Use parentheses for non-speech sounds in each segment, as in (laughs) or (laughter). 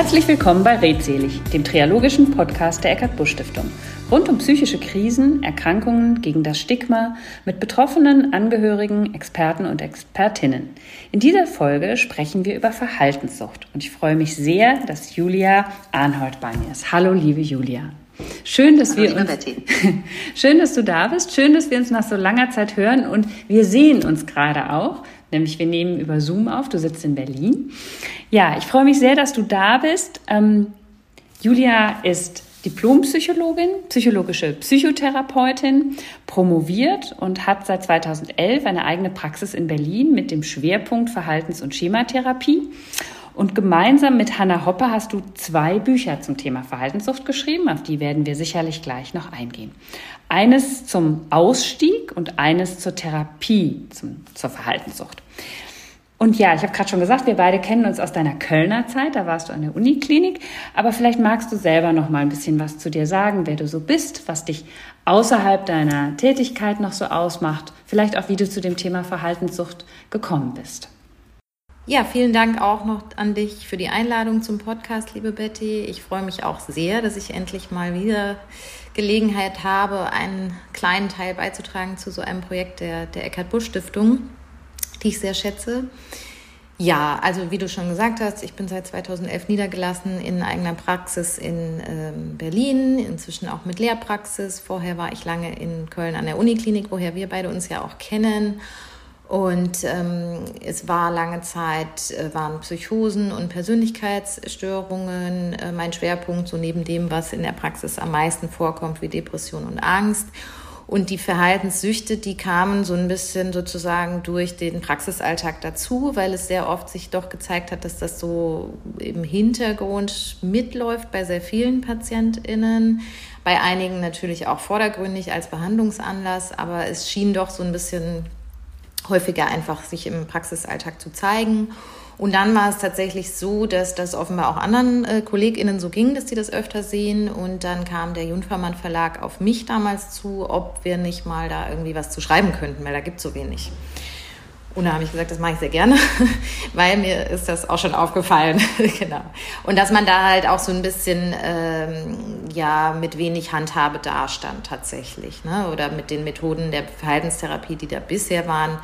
Herzlich willkommen bei Redselig, dem triologischen Podcast der Eckart Busch Stiftung. Rund um psychische Krisen, Erkrankungen, gegen das Stigma, mit Betroffenen, Angehörigen, Experten und Expertinnen. In dieser Folge sprechen wir über Verhaltenssucht und ich freue mich sehr, dass Julia Arnhold bei mir ist. Hallo, liebe Julia. Schön, dass Hallo, wir uns, (laughs) schön, dass du da bist. Schön, dass wir uns nach so langer Zeit hören und wir sehen uns gerade auch. Nämlich wir nehmen über Zoom auf. Du sitzt in Berlin. Ja, ich freue mich sehr, dass du da bist. Ähm, Julia ist Diplompsychologin, psychologische Psychotherapeutin, promoviert und hat seit 2011 eine eigene Praxis in Berlin mit dem Schwerpunkt Verhaltens- und Schematherapie. Und gemeinsam mit Hanna Hoppe hast du zwei Bücher zum Thema Verhaltenssucht geschrieben, auf die werden wir sicherlich gleich noch eingehen. Eines zum Ausstieg und eines zur Therapie zum, zur Verhaltenssucht. Und ja, ich habe gerade schon gesagt, wir beide kennen uns aus deiner Kölner Zeit, da warst du an der Uniklinik, aber vielleicht magst du selber noch mal ein bisschen was zu dir sagen, wer du so bist, was dich außerhalb deiner Tätigkeit noch so ausmacht, vielleicht auch wie du zu dem Thema Verhaltenssucht gekommen bist. Ja, vielen Dank auch noch an dich für die Einladung zum Podcast, liebe Betty. Ich freue mich auch sehr, dass ich endlich mal wieder Gelegenheit habe, einen kleinen Teil beizutragen zu so einem Projekt der, der Eckhard Busch Stiftung die ich sehr schätze. Ja, also wie du schon gesagt hast, ich bin seit 2011 niedergelassen in eigener Praxis in ähm, Berlin, inzwischen auch mit Lehrpraxis. Vorher war ich lange in Köln an der Uniklinik, woher wir beide uns ja auch kennen. Und ähm, es war lange Zeit, äh, waren Psychosen und Persönlichkeitsstörungen äh, mein Schwerpunkt, so neben dem, was in der Praxis am meisten vorkommt, wie Depression und Angst. Und die Verhaltenssüchte, die kamen so ein bisschen sozusagen durch den Praxisalltag dazu, weil es sehr oft sich doch gezeigt hat, dass das so im Hintergrund mitläuft bei sehr vielen PatientInnen. Bei einigen natürlich auch vordergründig als Behandlungsanlass, aber es schien doch so ein bisschen häufiger einfach sich im Praxisalltag zu zeigen. Und dann war es tatsächlich so, dass das offenbar auch anderen äh, KollegInnen so ging, dass die das öfter sehen. Und dann kam der Junfermann Verlag auf mich damals zu, ob wir nicht mal da irgendwie was zu schreiben könnten, weil da gibt es so wenig. Und da habe ich gesagt, das mache ich sehr gerne, (laughs) weil mir ist das auch schon aufgefallen. (laughs) genau. Und dass man da halt auch so ein bisschen ähm, ja mit wenig Handhabe dastand tatsächlich. Ne? Oder mit den Methoden der Verhaltenstherapie, die da bisher waren,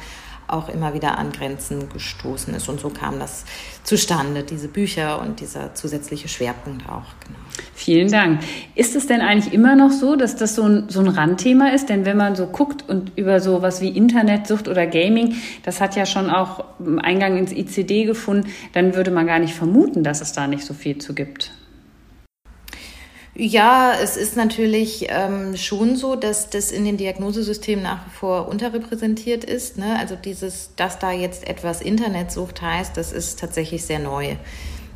auch immer wieder an Grenzen gestoßen ist. Und so kam das zustande, diese Bücher und dieser zusätzliche Schwerpunkt auch. Genau. Vielen Dank. Ist es denn eigentlich immer noch so, dass das so ein, so ein Randthema ist? Denn wenn man so guckt und über so was wie Internetsucht oder Gaming, das hat ja schon auch Eingang ins ICD gefunden, dann würde man gar nicht vermuten, dass es da nicht so viel zu gibt. Ja, es ist natürlich ähm, schon so, dass das in den Diagnosesystemen nach wie vor unterrepräsentiert ist. Ne? Also dieses, dass da jetzt etwas Internetsucht heißt, das ist tatsächlich sehr neu.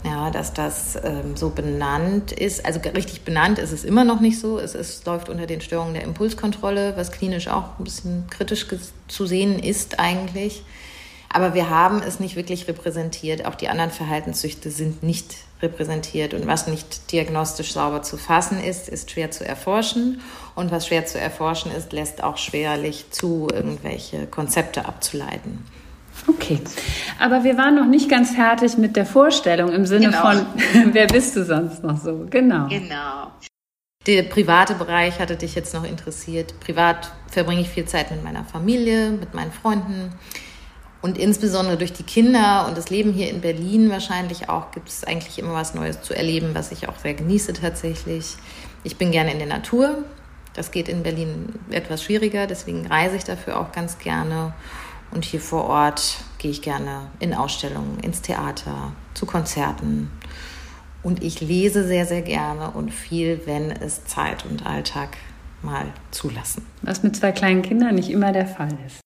Ja, dass das ähm, so benannt ist. Also richtig benannt ist es immer noch nicht so. Es ist, läuft unter den Störungen der Impulskontrolle, was klinisch auch ein bisschen kritisch zu sehen ist eigentlich. Aber wir haben es nicht wirklich repräsentiert. Auch die anderen Verhaltenssüchte sind nicht repräsentiert. Und was nicht diagnostisch sauber zu fassen ist, ist schwer zu erforschen. Und was schwer zu erforschen ist, lässt auch schwerlich zu, irgendwelche Konzepte abzuleiten. Okay, aber wir waren noch nicht ganz fertig mit der Vorstellung im Sinne genau. von, (laughs) wer bist du sonst noch so? Genau. Genau. Der private Bereich hatte dich jetzt noch interessiert. Privat verbringe ich viel Zeit mit meiner Familie, mit meinen Freunden. Und insbesondere durch die Kinder und das Leben hier in Berlin wahrscheinlich auch gibt es eigentlich immer was Neues zu erleben, was ich auch sehr genieße tatsächlich. Ich bin gerne in der Natur. Das geht in Berlin etwas schwieriger, deswegen reise ich dafür auch ganz gerne. Und hier vor Ort gehe ich gerne in Ausstellungen, ins Theater, zu Konzerten. Und ich lese sehr, sehr gerne und viel, wenn es Zeit und Alltag mal zulassen. Was mit zwei kleinen Kindern nicht immer der Fall ist.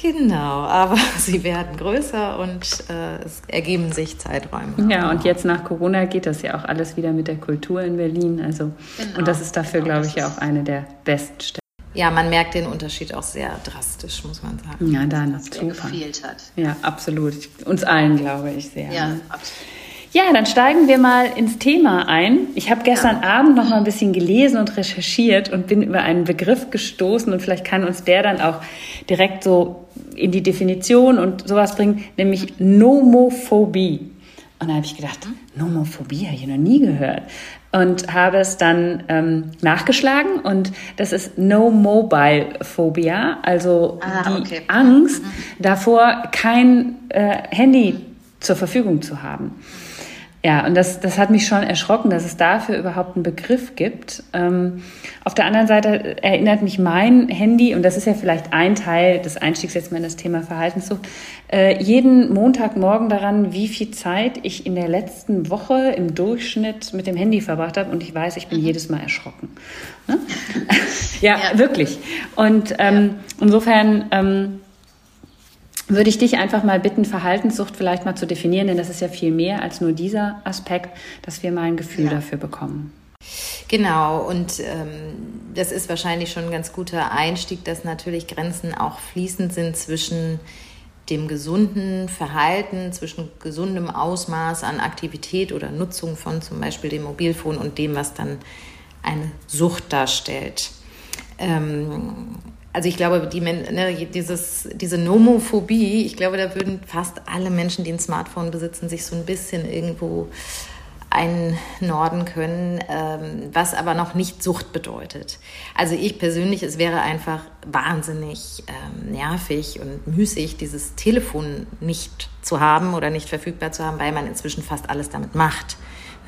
Genau, aber (laughs) sie werden größer und äh, es ergeben sich Zeiträume. Ja, und jetzt nach Corona geht das ja auch alles wieder mit der Kultur in Berlin. Also, genau. Und das ist dafür, genau, glaube ich, ja auch eine der besten Stellen. Ja, man merkt den Unterschied auch sehr drastisch, muss man sagen. Ja, da super. gefehlt hat. Ja, absolut. Uns allen, glaube ich, sehr. Ja, ne? absolut. Ja, dann steigen wir mal ins Thema ein. Ich habe gestern ja. Abend noch mal ein bisschen gelesen und recherchiert und bin über einen Begriff gestoßen und vielleicht kann uns der dann auch direkt so in die Definition und sowas bringen, nämlich Nomophobie. Und dann habe ich gedacht, Nomophobie habe ich noch nie gehört. Und habe es dann ähm, nachgeschlagen und das ist No Mobile Phobia, also ah, die okay. Angst mhm. davor, kein äh, Handy zur Verfügung zu haben. Ja, und das, das hat mich schon erschrocken, dass es dafür überhaupt einen Begriff gibt. Ähm, auf der anderen Seite erinnert mich mein Handy, und das ist ja vielleicht ein Teil des Einstiegs jetzt mal in das Thema Verhaltenssucht, äh, jeden Montagmorgen daran, wie viel Zeit ich in der letzten Woche im Durchschnitt mit dem Handy verbracht habe. Und ich weiß, ich bin mhm. jedes Mal erschrocken. Ne? (laughs) (laughs) ja, ja, wirklich. Und ähm, ja. insofern... Ähm, würde ich dich einfach mal bitten, Verhaltenssucht vielleicht mal zu definieren, denn das ist ja viel mehr als nur dieser Aspekt, dass wir mal ein Gefühl ja. dafür bekommen. Genau, und ähm, das ist wahrscheinlich schon ein ganz guter Einstieg, dass natürlich Grenzen auch fließend sind zwischen dem gesunden Verhalten, zwischen gesundem Ausmaß an Aktivität oder Nutzung von zum Beispiel dem Mobilfon und dem, was dann eine Sucht darstellt. Ähm, also ich glaube, die, ne, dieses, diese Nomophobie, ich glaube, da würden fast alle Menschen, die ein Smartphone besitzen, sich so ein bisschen irgendwo einnorden können, ähm, was aber noch nicht Sucht bedeutet. Also ich persönlich, es wäre einfach wahnsinnig ähm, nervig und müßig, dieses Telefon nicht zu haben oder nicht verfügbar zu haben, weil man inzwischen fast alles damit macht.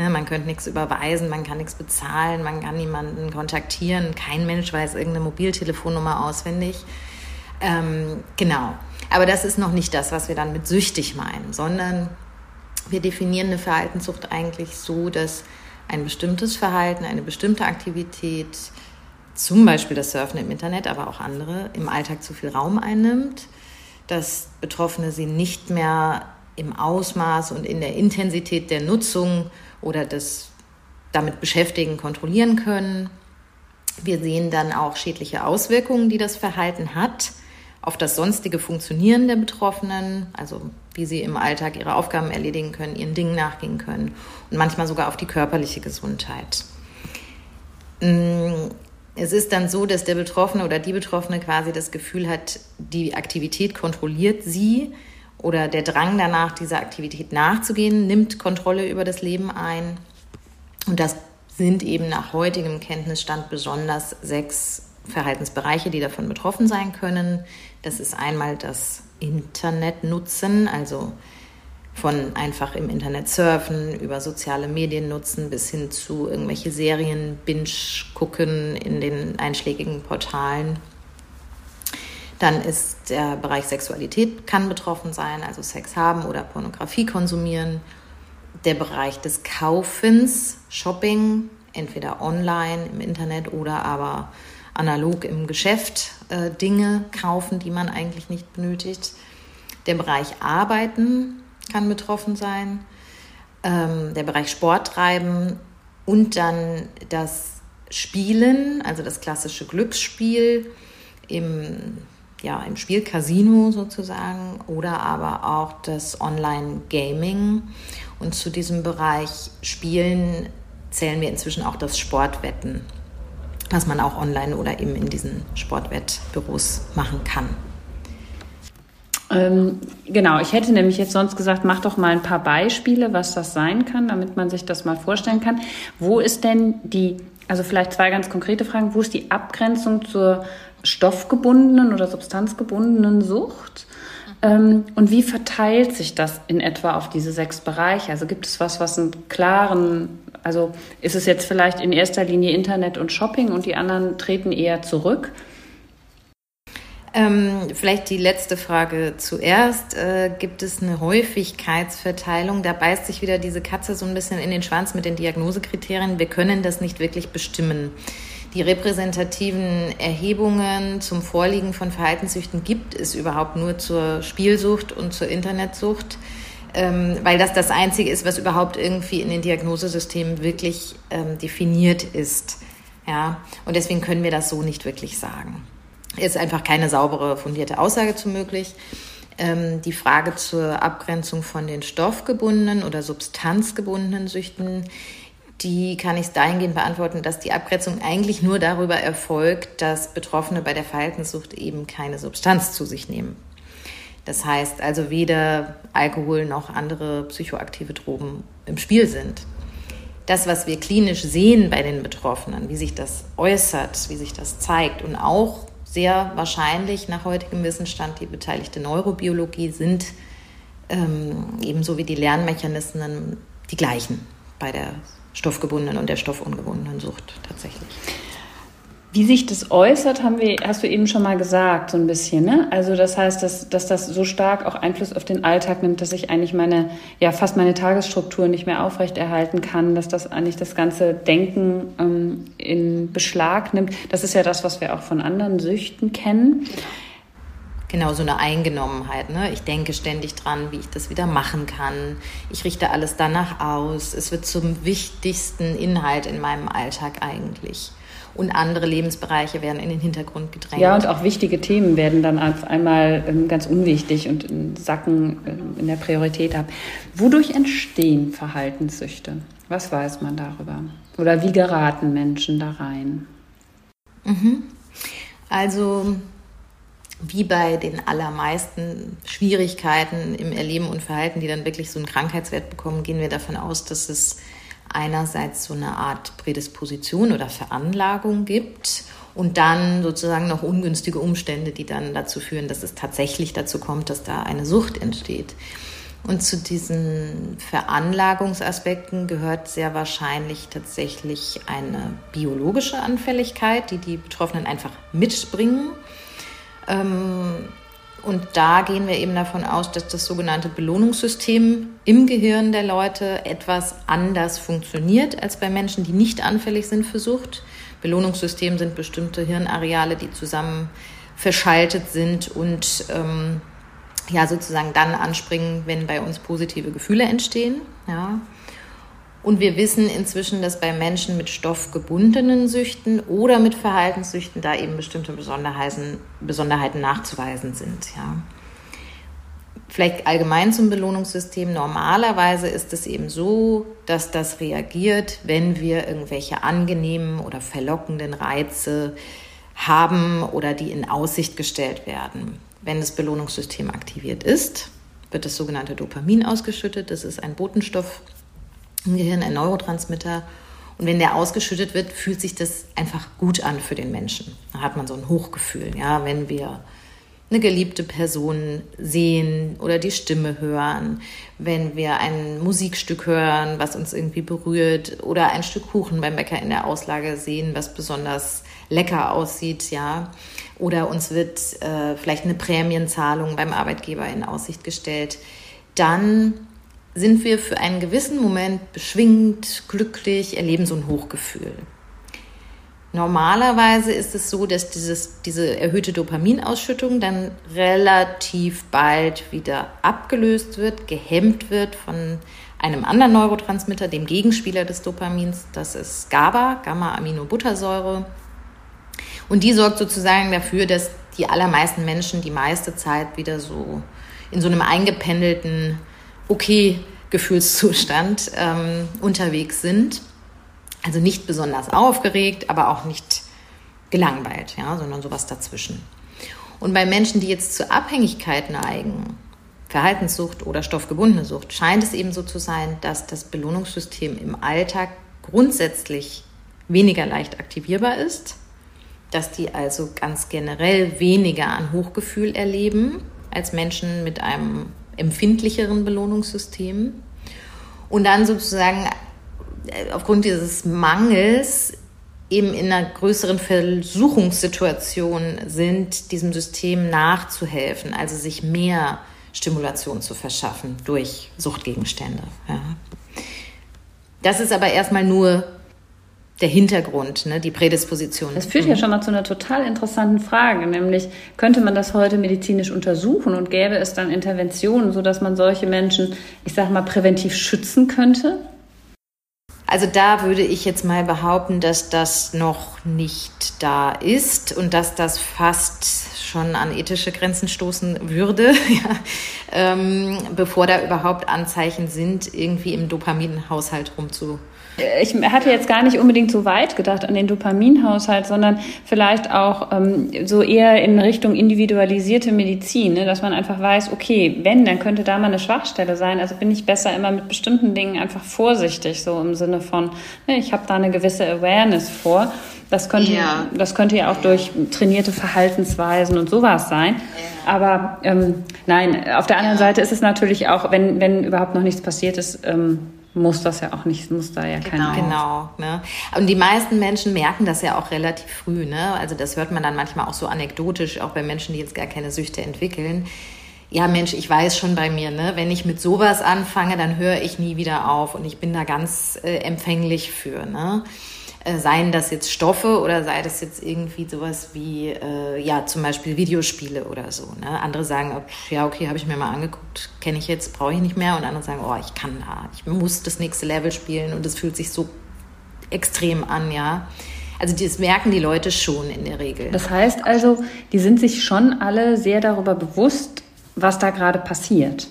Ne, man könnte nichts überweisen, man kann nichts bezahlen, man kann niemanden kontaktieren. Kein Mensch weiß irgendeine Mobiltelefonnummer auswendig. Ähm, genau. Aber das ist noch nicht das, was wir dann mit süchtig meinen, sondern wir definieren eine Verhaltenssucht eigentlich so, dass ein bestimmtes Verhalten, eine bestimmte Aktivität, zum Beispiel das Surfen im Internet, aber auch andere, im Alltag zu viel Raum einnimmt, dass Betroffene sie nicht mehr im Ausmaß und in der Intensität der Nutzung oder das damit beschäftigen, kontrollieren können. Wir sehen dann auch schädliche Auswirkungen, die das Verhalten hat auf das sonstige Funktionieren der Betroffenen, also wie sie im Alltag ihre Aufgaben erledigen können, ihren Dingen nachgehen können und manchmal sogar auf die körperliche Gesundheit. Mm, es ist dann so, dass der Betroffene oder die Betroffene quasi das Gefühl hat, die Aktivität kontrolliert sie, oder der Drang danach, dieser Aktivität nachzugehen, nimmt Kontrolle über das Leben ein. Und das sind eben nach heutigem Kenntnisstand besonders sechs Verhaltensbereiche, die davon betroffen sein können. Das ist einmal das Internet nutzen, also von einfach im Internet surfen, über soziale Medien nutzen bis hin zu irgendwelche Serien binge gucken in den einschlägigen Portalen. Dann ist der Bereich Sexualität kann betroffen sein, also Sex haben oder Pornografie konsumieren. Der Bereich des Kaufens, Shopping, entweder online im Internet oder aber analog im Geschäft äh, Dinge kaufen, die man eigentlich nicht benötigt. Der Bereich Arbeiten kann betroffen sein. Ähm, der Bereich Sport treiben und dann das Spielen, also das klassische Glücksspiel im ja, im Spiel Casino sozusagen oder aber auch das Online-Gaming. Und zu diesem Bereich Spielen zählen wir inzwischen auch das Sportwetten, was man auch online oder eben in diesen Sportwettbüros machen kann. Ähm, genau, ich hätte nämlich jetzt sonst gesagt, mach doch mal ein paar Beispiele, was das sein kann, damit man sich das mal vorstellen kann. Wo ist denn die, also vielleicht zwei ganz konkrete Fragen, wo ist die Abgrenzung zur stoffgebundenen oder substanzgebundenen Sucht? Ähm, und wie verteilt sich das in etwa auf diese sechs Bereiche? Also gibt es was, was einen klaren, also ist es jetzt vielleicht in erster Linie Internet und Shopping und die anderen treten eher zurück? Ähm, vielleicht die letzte Frage zuerst. Äh, gibt es eine Häufigkeitsverteilung? Da beißt sich wieder diese Katze so ein bisschen in den Schwanz mit den Diagnosekriterien. Wir können das nicht wirklich bestimmen. Die repräsentativen Erhebungen zum Vorliegen von Verhaltenssüchten gibt es überhaupt nur zur Spielsucht und zur Internetsucht, ähm, weil das das Einzige ist, was überhaupt irgendwie in den Diagnosesystemen wirklich ähm, definiert ist. Ja, und deswegen können wir das so nicht wirklich sagen. Ist einfach keine saubere, fundierte Aussage zu möglich. Ähm, die Frage zur Abgrenzung von den stoffgebundenen oder substanzgebundenen Süchten die kann ich dahingehend beantworten, dass die Abgrenzung eigentlich nur darüber erfolgt, dass Betroffene bei der Verhaltenssucht eben keine Substanz zu sich nehmen. Das heißt also weder Alkohol noch andere psychoaktive Drogen im Spiel sind. Das, was wir klinisch sehen bei den Betroffenen, wie sich das äußert, wie sich das zeigt und auch sehr wahrscheinlich nach heutigem Wissensstand die beteiligte Neurobiologie sind ähm, ebenso wie die Lernmechanismen die gleichen bei der stoffgebundenen und der stoffungebundenen Sucht tatsächlich. Wie sich das äußert, haben wir, hast du eben schon mal gesagt, so ein bisschen. Ne? Also das heißt, dass, dass das so stark auch Einfluss auf den Alltag nimmt, dass ich eigentlich meine, ja fast meine Tagesstruktur nicht mehr aufrechterhalten kann, dass das eigentlich das ganze Denken ähm, in Beschlag nimmt. Das ist ja das, was wir auch von anderen Süchten kennen. Genau, so eine Eingenommenheit. Ne? Ich denke ständig dran, wie ich das wieder machen kann. Ich richte alles danach aus. Es wird zum wichtigsten Inhalt in meinem Alltag eigentlich und andere Lebensbereiche werden in den Hintergrund gedrängt. Ja, und auch wichtige Themen werden dann auf einmal ähm, ganz unwichtig und sacken ähm, in der Priorität ab. Wodurch entstehen Verhaltenssüchte? Was weiß man darüber? Oder wie geraten Menschen da rein? Mhm. Also wie bei den allermeisten Schwierigkeiten im Erleben und Verhalten, die dann wirklich so einen Krankheitswert bekommen, gehen wir davon aus, dass es einerseits so eine Art Prädisposition oder Veranlagung gibt und dann sozusagen noch ungünstige Umstände, die dann dazu führen, dass es tatsächlich dazu kommt, dass da eine Sucht entsteht. Und zu diesen Veranlagungsaspekten gehört sehr wahrscheinlich tatsächlich eine biologische Anfälligkeit, die die Betroffenen einfach mitbringen. Ähm, und da gehen wir eben davon aus, dass das sogenannte Belohnungssystem im Gehirn der Leute etwas anders funktioniert als bei Menschen, die nicht anfällig sind für Sucht. Belohnungssystem sind bestimmte Hirnareale, die zusammen verschaltet sind und ähm, ja sozusagen dann anspringen, wenn bei uns positive Gefühle entstehen. Ja. Und wir wissen inzwischen, dass bei Menschen mit stoffgebundenen Süchten oder mit Verhaltenssüchten da eben bestimmte Besonderheiten, Besonderheiten nachzuweisen sind. Ja. Vielleicht allgemein zum Belohnungssystem. Normalerweise ist es eben so, dass das reagiert, wenn wir irgendwelche angenehmen oder verlockenden Reize haben oder die in Aussicht gestellt werden. Wenn das Belohnungssystem aktiviert ist, wird das sogenannte Dopamin ausgeschüttet. Das ist ein Botenstoff, im Gehirn ein Neurotransmitter. Und wenn der ausgeschüttet wird, fühlt sich das einfach gut an für den Menschen. Da hat man so ein Hochgefühl. Ja, wenn wir eine geliebte Person sehen oder die Stimme hören, wenn wir ein Musikstück hören, was uns irgendwie berührt oder ein Stück Kuchen beim Bäcker in der Auslage sehen, was besonders lecker aussieht, ja, oder uns wird äh, vielleicht eine Prämienzahlung beim Arbeitgeber in Aussicht gestellt, dann sind wir für einen gewissen Moment beschwingt, glücklich, erleben so ein Hochgefühl. Normalerweise ist es so, dass dieses, diese erhöhte Dopaminausschüttung dann relativ bald wieder abgelöst wird, gehemmt wird von einem anderen Neurotransmitter, dem Gegenspieler des Dopamins. Das ist GABA, Gamma-Aminobuttersäure. Und die sorgt sozusagen dafür, dass die allermeisten Menschen die meiste Zeit wieder so in so einem eingependelten okay Gefühlszustand ähm, unterwegs sind. Also nicht besonders aufgeregt, aber auch nicht gelangweilt, ja, sondern sowas dazwischen. Und bei Menschen, die jetzt zur Abhängigkeit neigen, Verhaltenssucht oder stoffgebundene Sucht, scheint es eben so zu sein, dass das Belohnungssystem im Alltag grundsätzlich weniger leicht aktivierbar ist, dass die also ganz generell weniger an Hochgefühl erleben als Menschen mit einem empfindlicheren Belohnungssystemen. Und dann sozusagen äh, aufgrund dieses Mangels eben in einer größeren Versuchungssituation sind, diesem System nachzuhelfen, also sich mehr Stimulation zu verschaffen durch Suchtgegenstände. Ja. Das ist aber erstmal nur der Hintergrund, ne, die Prädisposition. Das führt ja mhm. schon mal zu einer total interessanten Frage, nämlich könnte man das heute medizinisch untersuchen und gäbe es dann Interventionen, sodass man solche Menschen, ich sage mal, präventiv schützen könnte? Also da würde ich jetzt mal behaupten, dass das noch nicht da ist und dass das fast schon an ethische Grenzen stoßen würde, (laughs) ja, ähm, bevor da überhaupt Anzeichen sind, irgendwie im Dopaminhaushalt rumzu Ich hatte jetzt gar nicht unbedingt so weit gedacht an den Dopaminhaushalt, sondern vielleicht auch ähm, so eher in Richtung individualisierte Medizin, ne? dass man einfach weiß, okay, wenn, dann könnte da mal eine Schwachstelle sein. Also bin ich besser immer mit bestimmten Dingen einfach vorsichtig, so im Sinne von, ne, ich habe da eine gewisse Awareness vor. Das könnte, ja. das könnte ja auch durch trainierte Verhaltensweisen und sowas sein. Ja. Aber ähm, nein, auf der anderen ja. Seite ist es natürlich auch, wenn, wenn überhaupt noch nichts passiert ist, ähm, muss das ja auch nicht, muss da ja genau. keiner. Genau. Ne? Und die meisten Menschen merken das ja auch relativ früh. Ne? Also das hört man dann manchmal auch so anekdotisch, auch bei Menschen, die jetzt gar keine Süchte entwickeln. Ja, Mensch, ich weiß schon bei mir, ne? wenn ich mit sowas anfange, dann höre ich nie wieder auf und ich bin da ganz äh, empfänglich für. Ne? Äh, seien das jetzt Stoffe oder sei das jetzt irgendwie sowas wie, äh, ja, zum Beispiel Videospiele oder so. Ne? Andere sagen, ja, okay, habe ich mir mal angeguckt, kenne ich jetzt, brauche ich nicht mehr. Und andere sagen, oh, ich kann da, ich muss das nächste Level spielen und es fühlt sich so extrem an, ja. Also das merken die Leute schon in der Regel. Das heißt also, die sind sich schon alle sehr darüber bewusst, was da gerade passiert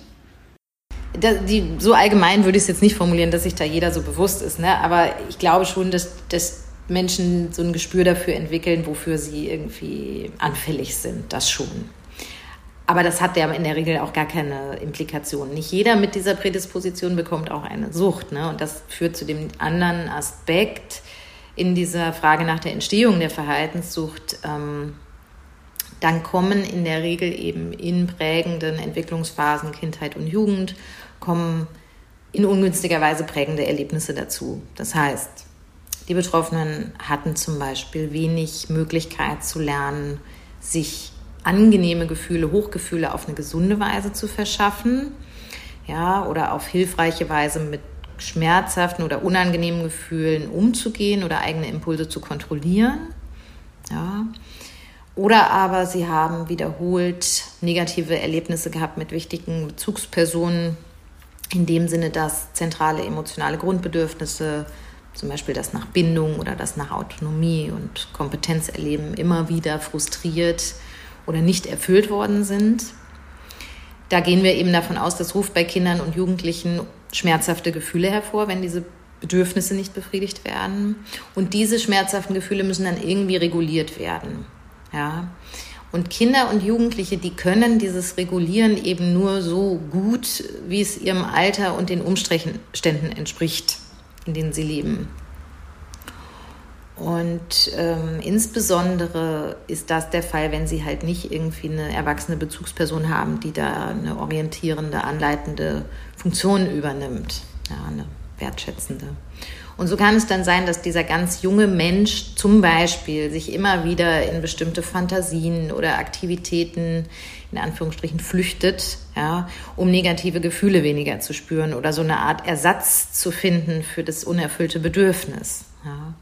die, so allgemein würde ich es jetzt nicht formulieren, dass sich da jeder so bewusst ist, ne? aber ich glaube schon, dass, dass Menschen so ein Gespür dafür entwickeln, wofür sie irgendwie anfällig sind, das schon. Aber das hat ja in der Regel auch gar keine Implikationen. Nicht jeder mit dieser Prädisposition bekommt auch eine Sucht. Ne? Und das führt zu dem anderen Aspekt in dieser Frage nach der Entstehung der Verhaltenssucht. Ähm, dann kommen in der Regel eben in prägenden Entwicklungsphasen Kindheit und Jugend kommen in ungünstiger Weise prägende Erlebnisse dazu. Das heißt, die Betroffenen hatten zum Beispiel wenig Möglichkeit zu lernen, sich angenehme Gefühle, Hochgefühle auf eine gesunde Weise zu verschaffen, ja, oder auf hilfreiche Weise mit schmerzhaften oder unangenehmen Gefühlen umzugehen oder eigene Impulse zu kontrollieren. Ja. Oder aber sie haben wiederholt negative Erlebnisse gehabt mit wichtigen Bezugspersonen, in dem Sinne, dass zentrale emotionale Grundbedürfnisse, zum Beispiel das nach Bindung oder das nach Autonomie und Kompetenz erleben, immer wieder frustriert oder nicht erfüllt worden sind. Da gehen wir eben davon aus, das ruft bei Kindern und Jugendlichen schmerzhafte Gefühle hervor, wenn diese Bedürfnisse nicht befriedigt werden. Und diese schmerzhaften Gefühle müssen dann irgendwie reguliert werden. Ja. Und Kinder und Jugendliche, die können dieses Regulieren eben nur so gut, wie es ihrem Alter und den Umständen entspricht, in denen sie leben. Und ähm, insbesondere ist das der Fall, wenn sie halt nicht irgendwie eine erwachsene Bezugsperson haben, die da eine orientierende, anleitende Funktion übernimmt, ja, eine wertschätzende. Und so kann es dann sein, dass dieser ganz junge Mensch zum Beispiel sich immer wieder in bestimmte Fantasien oder Aktivitäten in Anführungsstrichen flüchtet, ja, um negative Gefühle weniger zu spüren oder so eine Art Ersatz zu finden für das unerfüllte Bedürfnis. Ja.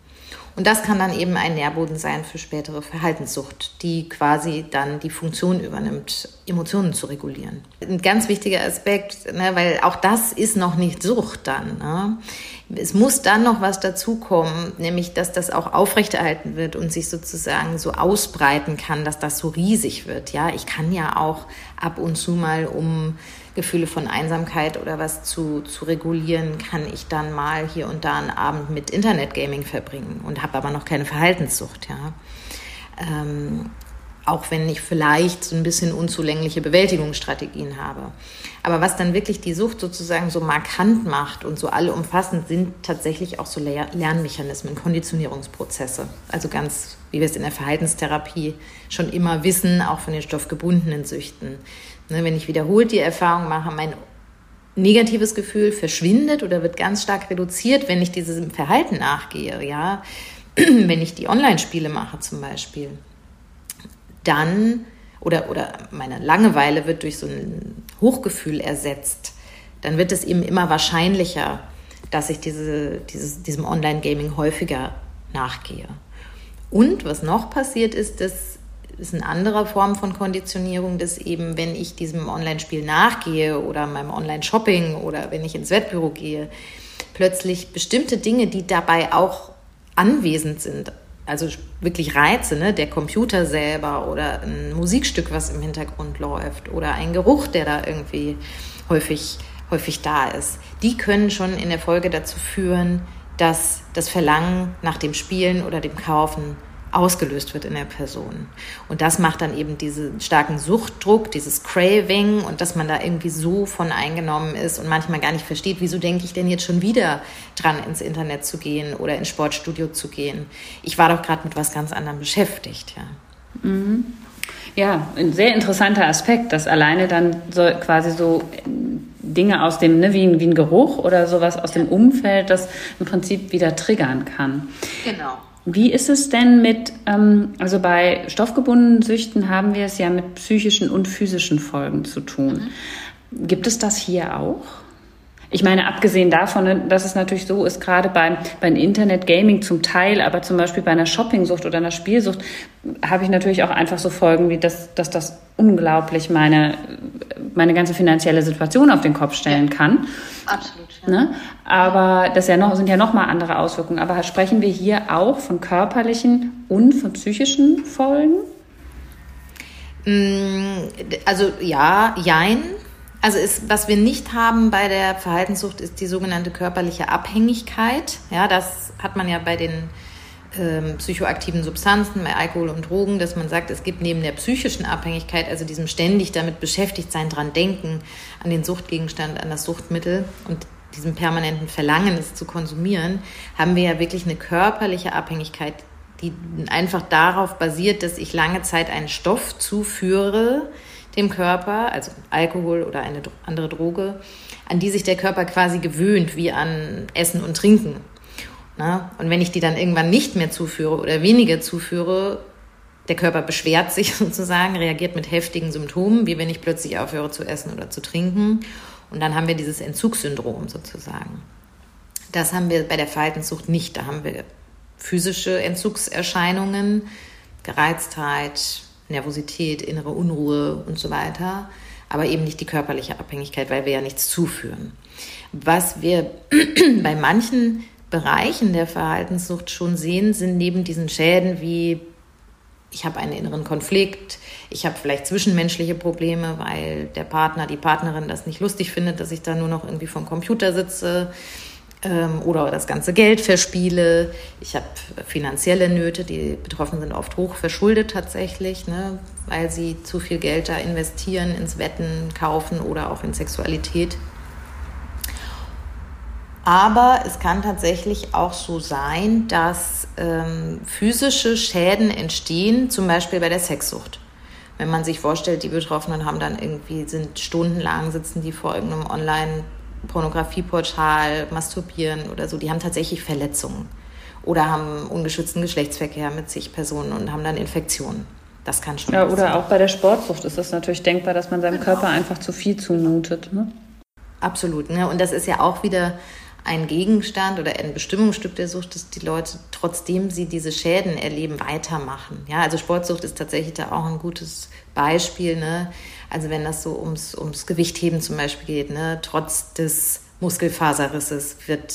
Und das kann dann eben ein Nährboden sein für spätere Verhaltenssucht, die quasi dann die Funktion übernimmt, Emotionen zu regulieren. Ein ganz wichtiger Aspekt, ne, weil auch das ist noch nicht Sucht dann. Ne? Es muss dann noch was dazukommen, nämlich dass das auch aufrechterhalten wird und sich sozusagen so ausbreiten kann, dass das so riesig wird. Ja, ich kann ja auch ab und zu mal, um Gefühle von Einsamkeit oder was zu, zu regulieren, kann ich dann mal hier und da einen Abend mit Internetgaming verbringen und habe aber noch keine Verhaltenssucht. Ja. Ähm, auch wenn ich vielleicht so ein bisschen unzulängliche Bewältigungsstrategien habe. Aber was dann wirklich die Sucht sozusagen so markant macht und so allumfassend sind tatsächlich auch so Lernmechanismen, Konditionierungsprozesse. Also ganz, wie wir es in der Verhaltenstherapie schon immer wissen, auch von den stoffgebundenen Süchten. Ne, wenn ich wiederholt die Erfahrung mache, mein negatives Gefühl verschwindet oder wird ganz stark reduziert, wenn ich diesem Verhalten nachgehe, ja, (clears throat) wenn ich die Online-Spiele mache zum Beispiel dann oder, oder meine Langeweile wird durch so ein Hochgefühl ersetzt, dann wird es eben immer wahrscheinlicher, dass ich diese, dieses, diesem Online-Gaming häufiger nachgehe. Und was noch passiert ist, das ist eine andere Form von Konditionierung, dass eben, wenn ich diesem Online-Spiel nachgehe oder meinem Online-Shopping oder wenn ich ins Wettbüro gehe, plötzlich bestimmte Dinge, die dabei auch anwesend sind, also wirklich Reize, ne? der Computer selber oder ein Musikstück, was im Hintergrund läuft oder ein Geruch, der da irgendwie häufig, häufig da ist, die können schon in der Folge dazu führen, dass das Verlangen nach dem Spielen oder dem Kaufen ausgelöst wird in der Person. Und das macht dann eben diesen starken Suchtdruck, dieses Craving und dass man da irgendwie so von eingenommen ist und manchmal gar nicht versteht, wieso denke ich denn jetzt schon wieder dran, ins Internet zu gehen oder ins Sportstudio zu gehen. Ich war doch gerade mit was ganz anderem beschäftigt, ja. Mhm. Ja, ein sehr interessanter Aspekt, dass alleine dann so quasi so Dinge aus dem, ne, wie, ein, wie ein Geruch oder sowas aus dem Umfeld, das im Prinzip wieder triggern kann. Genau. Wie ist es denn mit, ähm, also bei stoffgebundenen Süchten haben wir es ja mit psychischen und physischen Folgen zu tun. Mhm. Gibt es das hier auch? Ich meine, abgesehen davon, ne, dass es natürlich so ist, gerade beim, beim Internet-Gaming zum Teil, aber zum Beispiel bei einer Shoppingsucht oder einer Spielsucht, habe ich natürlich auch einfach so Folgen wie, dass, dass das unglaublich meine, meine ganze finanzielle Situation auf den Kopf stellen kann. Absolut. Ne? Aber das ja noch, sind ja nochmal andere Auswirkungen. Aber sprechen wir hier auch von körperlichen und von psychischen Folgen? Mm, also ja, jein. Also ist, was wir nicht haben bei der Verhaltenssucht, ist die sogenannte körperliche Abhängigkeit. Ja, das hat man ja bei den ähm, psychoaktiven Substanzen, bei Alkohol und Drogen, dass man sagt, es gibt neben der psychischen Abhängigkeit, also diesem ständig damit beschäftigt sein, dran denken, an den Suchtgegenstand, an das Suchtmittel und diesem permanenten Verlangen, es zu konsumieren, haben wir ja wirklich eine körperliche Abhängigkeit, die einfach darauf basiert, dass ich lange Zeit einen Stoff zuführe, dem Körper, also Alkohol oder eine andere Droge, an die sich der Körper quasi gewöhnt, wie an Essen und Trinken. Na? Und wenn ich die dann irgendwann nicht mehr zuführe oder weniger zuführe, der Körper beschwert sich (laughs) sozusagen, reagiert mit heftigen Symptomen, wie wenn ich plötzlich aufhöre zu essen oder zu trinken. Und dann haben wir dieses Entzugssyndrom sozusagen. Das haben wir bei der Verhaltenssucht nicht. Da haben wir physische Entzugserscheinungen, Gereiztheit, Nervosität, innere Unruhe und so weiter, aber eben nicht die körperliche Abhängigkeit, weil wir ja nichts zuführen. Was wir (clears throat) bei manchen Bereichen der Verhaltenssucht schon sehen, sind neben diesen Schäden wie ich habe einen inneren Konflikt, ich habe vielleicht zwischenmenschliche Probleme, weil der Partner, die Partnerin das nicht lustig findet, dass ich da nur noch irgendwie vom Computer sitze ähm, oder das ganze Geld verspiele. Ich habe finanzielle Nöte, die Betroffenen sind oft hoch verschuldet tatsächlich, ne, weil sie zu viel Geld da investieren ins Wetten, Kaufen oder auch in Sexualität. Aber es kann tatsächlich auch so sein, dass ähm, physische Schäden entstehen, zum Beispiel bei der Sexsucht. Wenn man sich vorstellt, die Betroffenen haben dann irgendwie, sind stundenlang, sitzen die vor irgendeinem Online- Pornografieportal masturbieren oder so, die haben tatsächlich Verletzungen oder haben ungeschützten Geschlechtsverkehr mit sich Personen und haben dann Infektionen. Das kann schon. Ja, oder auch bei der Sportsucht ist es natürlich denkbar, dass man seinem genau. Körper einfach zu viel zumutet. Ne? Absolut. Ne? Und das ist ja auch wieder ein Gegenstand oder ein Bestimmungsstück der Sucht, dass die Leute, trotzdem sie diese Schäden erleben, weitermachen. Ja, also Sportsucht ist tatsächlich da auch ein gutes Beispiel. Ne? Also wenn das so ums, ums Gewichtheben zum Beispiel geht, ne? trotz des Muskelfaserrisses wird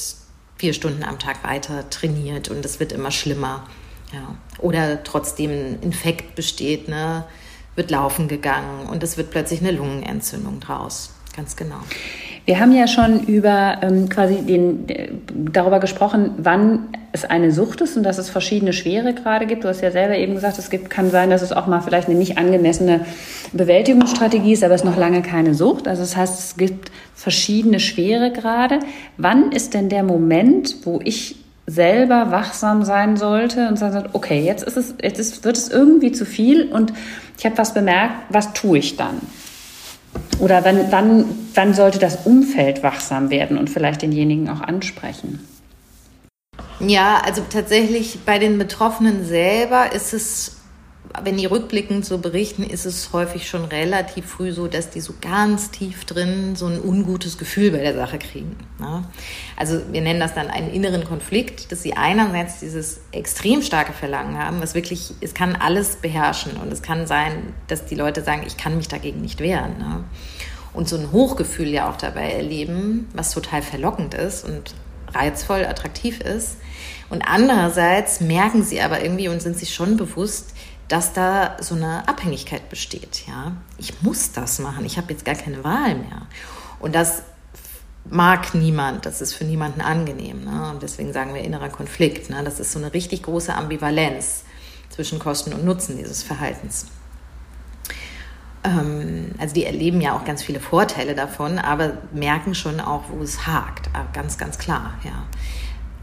vier Stunden am Tag weiter trainiert und es wird immer schlimmer. Ja. Oder trotzdem ein Infekt besteht, ne? wird laufen gegangen und es wird plötzlich eine Lungenentzündung draus. Ganz genau. Wir haben ja schon über ähm, quasi den, äh, darüber gesprochen, wann es eine Sucht ist und dass es verschiedene Schweregrade gibt. Du hast ja selber eben gesagt, es gibt, kann sein, dass es auch mal vielleicht eine nicht angemessene Bewältigungsstrategie ist, aber es ist noch lange keine Sucht. Also das heißt, es gibt verschiedene Schweregrade. Wann ist denn der Moment, wo ich selber wachsam sein sollte und sagen sollte, okay, jetzt ist es, jetzt ist, wird es irgendwie zu viel und ich habe was bemerkt, was tue ich dann? Oder wann, wann, wann sollte das Umfeld wachsam werden und vielleicht denjenigen auch ansprechen? Ja, also tatsächlich bei den Betroffenen selber ist es, wenn die rückblickend so berichten, ist es häufig schon relativ früh so, dass die so ganz tief drin so ein ungutes Gefühl bei der Sache kriegen. Ne? Also wir nennen das dann einen inneren Konflikt, dass sie einerseits dieses extrem starke Verlangen haben, was wirklich, es kann alles beherrschen und es kann sein, dass die Leute sagen, ich kann mich dagegen nicht wehren. Ne? Und so ein Hochgefühl ja auch dabei erleben, was total verlockend ist und reizvoll, attraktiv ist. Und andererseits merken sie aber irgendwie und sind sich schon bewusst, dass da so eine Abhängigkeit besteht. Ja, ich muss das machen. Ich habe jetzt gar keine Wahl mehr. Und das mag niemand, das ist für niemanden angenehm. Ne? Und deswegen sagen wir innerer Konflikt. Ne? Das ist so eine richtig große Ambivalenz zwischen Kosten und Nutzen dieses Verhaltens. Ähm, also die erleben ja auch ganz viele Vorteile davon, aber merken schon auch, wo es hakt. Ah, ganz, ganz klar, ja.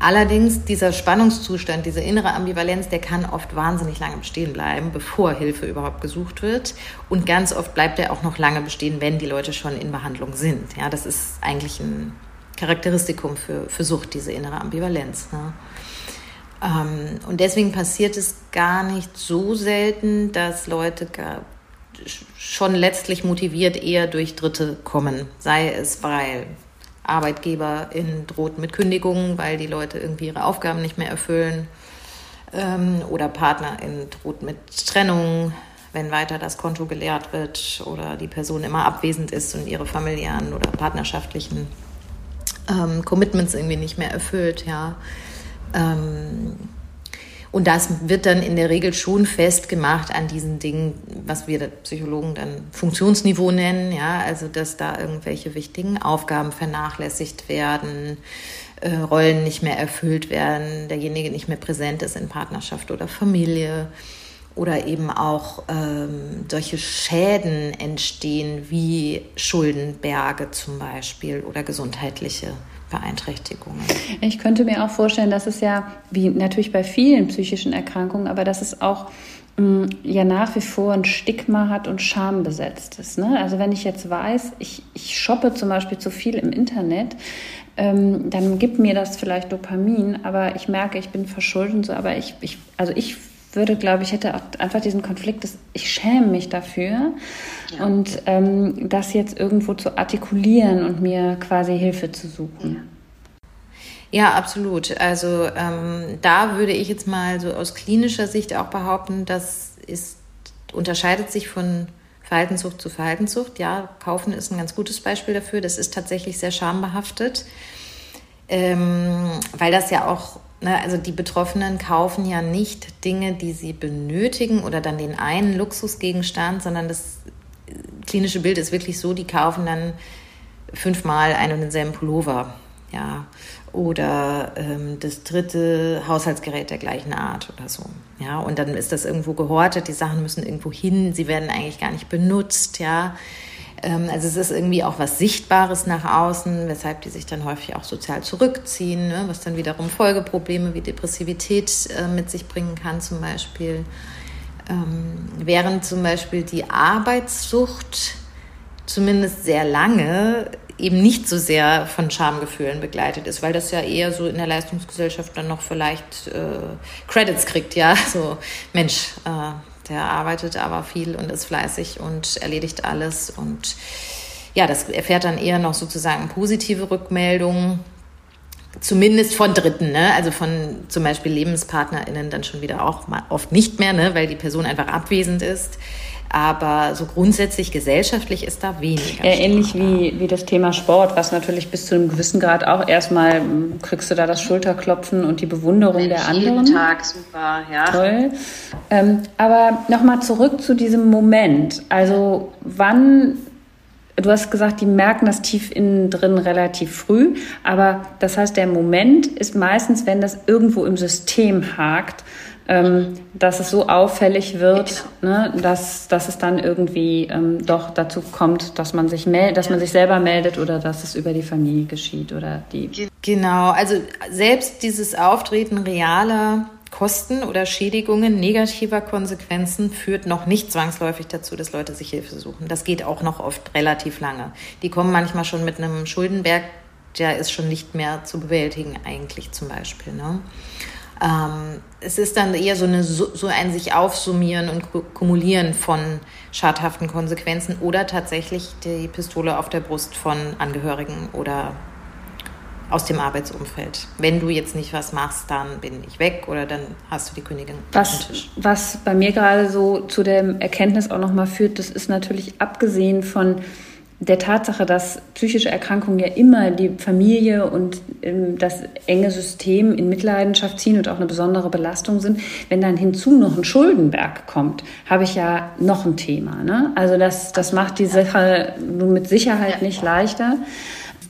Allerdings dieser Spannungszustand, diese innere Ambivalenz, der kann oft wahnsinnig lange bestehen bleiben, bevor Hilfe überhaupt gesucht wird. Und ganz oft bleibt er auch noch lange bestehen, wenn die Leute schon in Behandlung sind. Ja, das ist eigentlich ein Charakteristikum für, für Sucht, diese innere Ambivalenz. Ne? Ähm, und deswegen passiert es gar nicht so selten, dass Leute gar schon letztlich motiviert eher durch Dritte kommen. Sei es, weil Arbeitgeberin droht mit Kündigungen, weil die Leute irgendwie ihre Aufgaben nicht mehr erfüllen. Ähm, oder Partnerin droht mit Trennung, wenn weiter das Konto geleert wird oder die Person immer abwesend ist und ihre familiären oder partnerschaftlichen ähm, Commitments irgendwie nicht mehr erfüllt. Ja. Ähm, und das wird dann in der Regel schon festgemacht an diesen Dingen, was wir Psychologen dann Funktionsniveau nennen, ja, also dass da irgendwelche wichtigen Aufgaben vernachlässigt werden, äh, Rollen nicht mehr erfüllt werden, derjenige nicht mehr präsent ist in Partnerschaft oder Familie oder eben auch ähm, solche Schäden entstehen wie Schuldenberge zum Beispiel oder gesundheitliche Beeinträchtigungen. Ich könnte mir auch vorstellen, dass es ja, wie natürlich bei vielen psychischen Erkrankungen, aber dass es auch mh, mm, ja nach wie vor ein Stigma hat und Scham besetzt ist. Ne? Also wenn ich jetzt weiß, ich, ich shoppe zum Beispiel zu viel im Internet, ähm, dann gibt mir das vielleicht Dopamin, aber ich merke, ich bin verschuldet und so, aber ich, ich also ich würde, glaube ich, hätte auch einfach diesen Konflikt, dass ich schäme mich dafür ja. und ähm, das jetzt irgendwo zu artikulieren und mir quasi Hilfe zu suchen. Ja, absolut. Also ähm, da würde ich jetzt mal so aus klinischer Sicht auch behaupten, das ist, unterscheidet sich von Verhaltenssucht zu Verhaltenssucht. Ja, Kaufen ist ein ganz gutes Beispiel dafür. Das ist tatsächlich sehr schambehaftet, ähm, weil das ja auch also die Betroffenen kaufen ja nicht Dinge, die sie benötigen oder dann den einen Luxusgegenstand, sondern das klinische Bild ist wirklich so, die kaufen dann fünfmal einen und denselben Pullover, ja, oder ähm, das dritte Haushaltsgerät der gleichen Art oder so, ja, und dann ist das irgendwo gehortet, die Sachen müssen irgendwo hin, sie werden eigentlich gar nicht benutzt, ja, also es ist irgendwie auch was Sichtbares nach außen, weshalb die sich dann häufig auch sozial zurückziehen, ne? was dann wiederum Folgeprobleme wie Depressivität äh, mit sich bringen kann zum Beispiel. Ähm, während zum Beispiel die Arbeitssucht zumindest sehr lange eben nicht so sehr von Schamgefühlen begleitet ist, weil das ja eher so in der Leistungsgesellschaft dann noch vielleicht äh, Credits kriegt, ja, (laughs) so Mensch, äh, der arbeitet aber viel und ist fleißig und erledigt alles. Und ja, das erfährt dann eher noch sozusagen positive Rückmeldungen. Zumindest von Dritten, ne? also von zum Beispiel LebenspartnerInnen dann schon wieder auch oft nicht mehr, ne? weil die Person einfach abwesend ist. Aber so grundsätzlich gesellschaftlich ist da weniger. Ja, ähnlich wie, wie das Thema Sport, was natürlich bis zu einem gewissen Grad auch erstmal hm, kriegst du da das Schulterklopfen und die Bewunderung Mensch, der anderen. Jeden Tag, super, ja. Toll. Ähm, aber nochmal zurück zu diesem Moment. Also wann Du hast gesagt, die merken das tief innen drin relativ früh, aber das heißt, der Moment ist meistens, wenn das irgendwo im System hakt ähm, dass es so auffällig wird, genau. ne, dass, dass es dann irgendwie ähm, doch dazu kommt, dass man sich meldet, dass ja. man sich selber meldet oder dass es über die Familie geschieht oder die. Genau, also selbst dieses Auftreten realer Kosten oder Schädigungen negativer Konsequenzen führt noch nicht zwangsläufig dazu, dass Leute sich Hilfe suchen. Das geht auch noch oft relativ lange. Die kommen manchmal schon mit einem Schuldenberg, der ist schon nicht mehr zu bewältigen eigentlich zum Beispiel. Ne? Ähm, es ist dann eher so, eine, so ein sich aufsummieren und kumulieren von schadhaften Konsequenzen oder tatsächlich die Pistole auf der Brust von Angehörigen oder aus dem Arbeitsumfeld. Wenn du jetzt nicht was machst, dann bin ich weg oder dann hast du die Kündigung was. Was bei mir gerade so zu der Erkenntnis auch nochmal führt, das ist natürlich abgesehen von der Tatsache, dass psychische Erkrankungen ja immer die Familie und ähm, das enge System in Mitleidenschaft ziehen und auch eine besondere Belastung sind, wenn dann hinzu noch ein Schuldenberg kommt, habe ich ja noch ein Thema. Ne? Also das, das macht die Sache nun mit Sicherheit nicht leichter.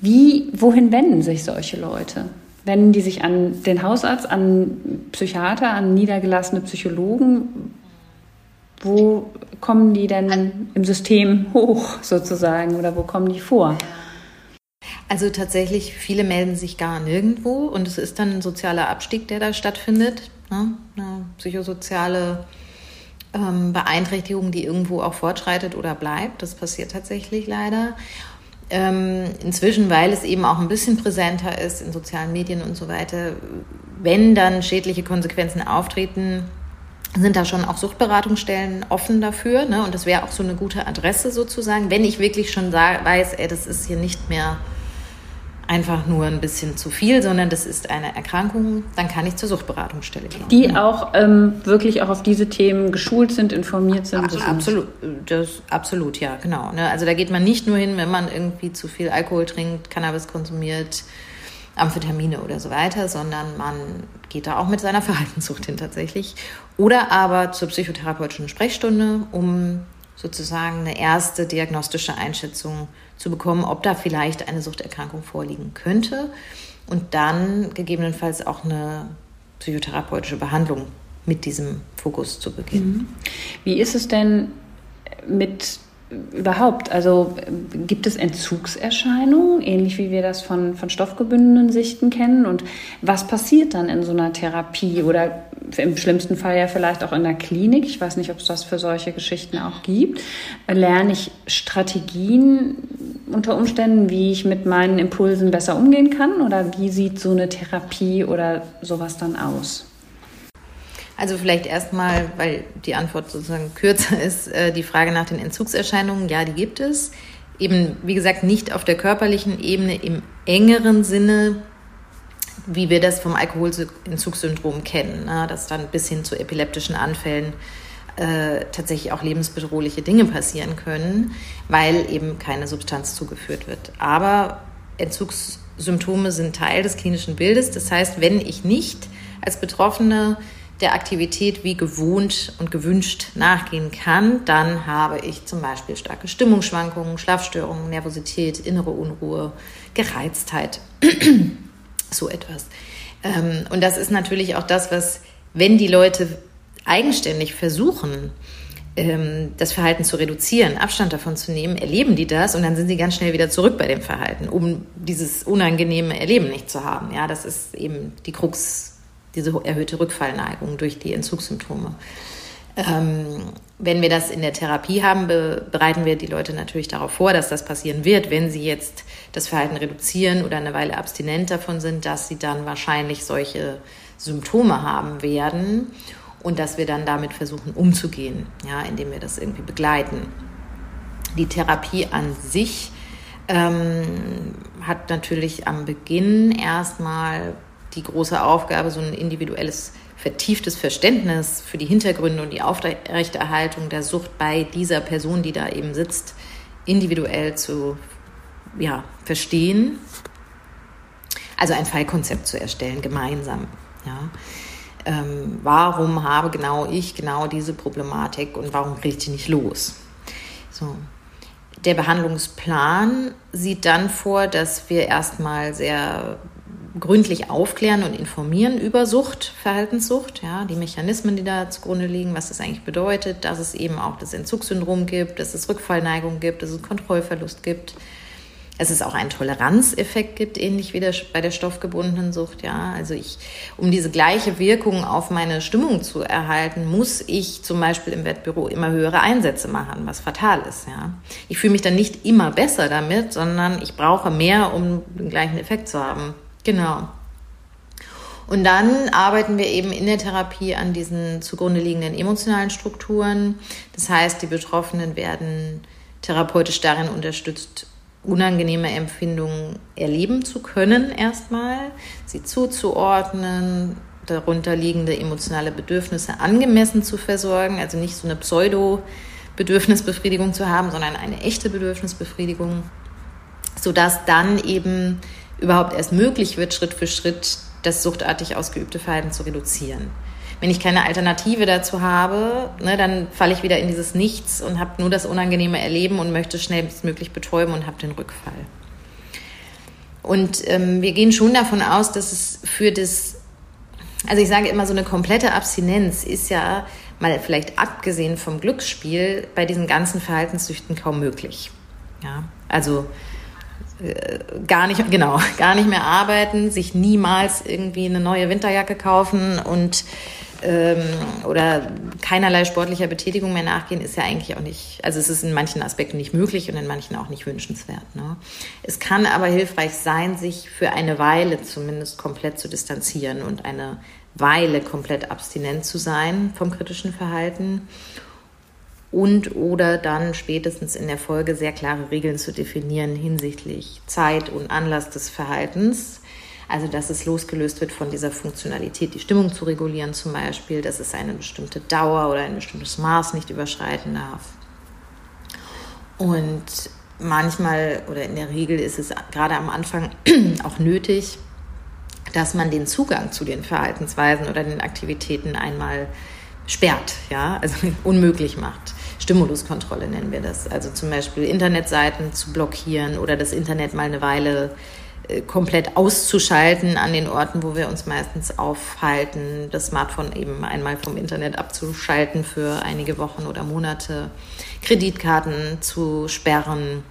wie, wohin wenden sich solche Leute? Wenden die sich an den Hausarzt, an Psychiater, an niedergelassene Psychologen? Wo kommen die denn im System hoch sozusagen oder wo kommen die vor? Also tatsächlich, viele melden sich gar nirgendwo und es ist dann ein sozialer Abstieg, der da stattfindet. Ne? Eine psychosoziale ähm, Beeinträchtigung, die irgendwo auch fortschreitet oder bleibt. Das passiert tatsächlich leider. Ähm, inzwischen, weil es eben auch ein bisschen präsenter ist in sozialen Medien und so weiter, wenn dann schädliche Konsequenzen auftreten, sind da schon auch Suchtberatungsstellen offen dafür. Ne? Und das wäre auch so eine gute Adresse sozusagen, wenn ich wirklich schon weiß, ey, das ist hier nicht mehr einfach nur ein bisschen zu viel, sondern das ist eine Erkrankung, dann kann ich zur Suchtberatungsstelle gehen. Die auch ähm, wirklich auch auf diese Themen geschult sind, informiert sind. Ach, absolut, das, absolut, ja, genau. Ne? Also da geht man nicht nur hin, wenn man irgendwie zu viel Alkohol trinkt, Cannabis konsumiert, Amphetamine oder so weiter, sondern man geht da auch mit seiner (laughs) Verhaltenssucht hin tatsächlich. Oder aber zur psychotherapeutischen Sprechstunde, um sozusagen eine erste diagnostische Einschätzung zu bekommen, ob da vielleicht eine Suchterkrankung vorliegen könnte und dann gegebenenfalls auch eine psychotherapeutische Behandlung mit diesem Fokus zu beginnen. Mhm. Wie ist es denn mit überhaupt? Also gibt es Entzugserscheinungen, ähnlich wie wir das von, von stoffgebundenen Sichten kennen? Und was passiert dann in so einer Therapie oder im schlimmsten Fall ja vielleicht auch in der Klinik? Ich weiß nicht, ob es das für solche Geschichten auch gibt. Lerne ich Strategien unter Umständen, wie ich mit meinen Impulsen besser umgehen kann? Oder wie sieht so eine Therapie oder sowas dann aus? Also vielleicht erstmal, weil die Antwort sozusagen kürzer ist, äh, die Frage nach den Entzugserscheinungen. Ja, die gibt es. Eben, wie gesagt, nicht auf der körperlichen Ebene im engeren Sinne, wie wir das vom Alkoholentzugssyndrom kennen, ne? dass dann bis hin zu epileptischen Anfällen äh, tatsächlich auch lebensbedrohliche Dinge passieren können, weil eben keine Substanz zugeführt wird. Aber Entzugssymptome sind Teil des klinischen Bildes. Das heißt, wenn ich nicht als Betroffene der Aktivität wie gewohnt und gewünscht nachgehen kann, dann habe ich zum Beispiel starke Stimmungsschwankungen, Schlafstörungen, Nervosität, innere Unruhe, Gereiztheit, (clears throat) so etwas. Ähm, und das ist natürlich auch das, was, wenn die Leute eigenständig versuchen, ähm, das Verhalten zu reduzieren, Abstand davon zu nehmen, erleben die das und dann sind sie ganz schnell wieder zurück bei dem Verhalten, um dieses unangenehme Erleben nicht zu haben. Ja, das ist eben die Krux diese erhöhte Rückfallneigung durch die Entzugssymptome. Ähm, wenn wir das in der Therapie haben, bereiten wir die Leute natürlich darauf vor, dass das passieren wird, wenn sie jetzt das Verhalten reduzieren oder eine Weile abstinent davon sind, dass sie dann wahrscheinlich solche Symptome haben werden und dass wir dann damit versuchen umzugehen, ja, indem wir das irgendwie begleiten. Die Therapie an sich ähm, hat natürlich am Beginn erstmal die große Aufgabe, so ein individuelles, vertieftes Verständnis für die Hintergründe und die Aufrechterhaltung der Sucht bei dieser Person, die da eben sitzt, individuell zu ja, verstehen. Also ein Fallkonzept zu erstellen, gemeinsam. Ja. Ähm, warum habe genau ich genau diese Problematik und warum kriege ich die nicht los? So. Der Behandlungsplan sieht dann vor, dass wir erstmal sehr gründlich aufklären und informieren über Sucht, Verhaltenssucht, ja, die Mechanismen, die da zugrunde liegen, was das eigentlich bedeutet, dass es eben auch das Entzugssyndrom gibt, dass es Rückfallneigung gibt, dass es Kontrollverlust gibt, dass es auch einen Toleranzeffekt gibt, ähnlich wie der, bei der stoffgebundenen Sucht, ja. Also ich, um diese gleiche Wirkung auf meine Stimmung zu erhalten, muss ich zum Beispiel im Wettbüro immer höhere Einsätze machen, was fatal ist, ja. Ich fühle mich dann nicht immer besser damit, sondern ich brauche mehr, um den gleichen Effekt zu haben. Genau. Und dann arbeiten wir eben in der Therapie an diesen zugrunde liegenden emotionalen Strukturen. Das heißt, die Betroffenen werden therapeutisch darin unterstützt, unangenehme Empfindungen erleben zu können, erstmal, sie zuzuordnen, darunter liegende emotionale Bedürfnisse angemessen zu versorgen, also nicht so eine Pseudo-Bedürfnisbefriedigung zu haben, sondern eine echte Bedürfnisbefriedigung, sodass dann eben überhaupt erst möglich wird, Schritt für Schritt das suchtartig ausgeübte Verhalten zu reduzieren. Wenn ich keine Alternative dazu habe, ne, dann falle ich wieder in dieses Nichts und habe nur das unangenehme Erleben und möchte schnellstmöglich betäuben und habe den Rückfall. Und ähm, wir gehen schon davon aus, dass es für das, also ich sage immer, so eine komplette Abstinenz ist ja mal vielleicht abgesehen vom Glücksspiel bei diesen ganzen Verhaltenssüchten kaum möglich. Ja, also gar nicht, genau, (laughs) gar nicht mehr arbeiten, sich niemals irgendwie eine neue Winterjacke kaufen und ähm, oder keinerlei sportlicher Betätigung mehr nachgehen, ist ja eigentlich auch nicht, also es ist in manchen Aspekten nicht möglich und in manchen auch nicht wünschenswert. Ne? Es kann aber hilfreich sein, sich für eine Weile zumindest komplett zu distanzieren und eine Weile komplett abstinent zu sein vom kritischen Verhalten und oder dann spätestens in der Folge sehr klare Regeln zu definieren hinsichtlich Zeit und Anlass des Verhaltens. Also dass es losgelöst wird von dieser Funktionalität, die Stimmung zu regulieren zum Beispiel, dass es eine bestimmte Dauer oder ein bestimmtes Maß nicht überschreiten darf. Und manchmal oder in der Regel ist es gerade am Anfang (clears throat) auch nötig, dass man den Zugang zu den Verhaltensweisen oder den Aktivitäten einmal sperrt, ja, also (laughs) unmöglich macht. Stimuluskontrolle nennen wir das. Also zum Beispiel Internetseiten zu blockieren oder das Internet mal eine Weile äh, komplett auszuschalten an den Orten, wo wir uns meistens aufhalten, das Smartphone eben einmal vom Internet abzuschalten für einige Wochen oder Monate, Kreditkarten zu sperren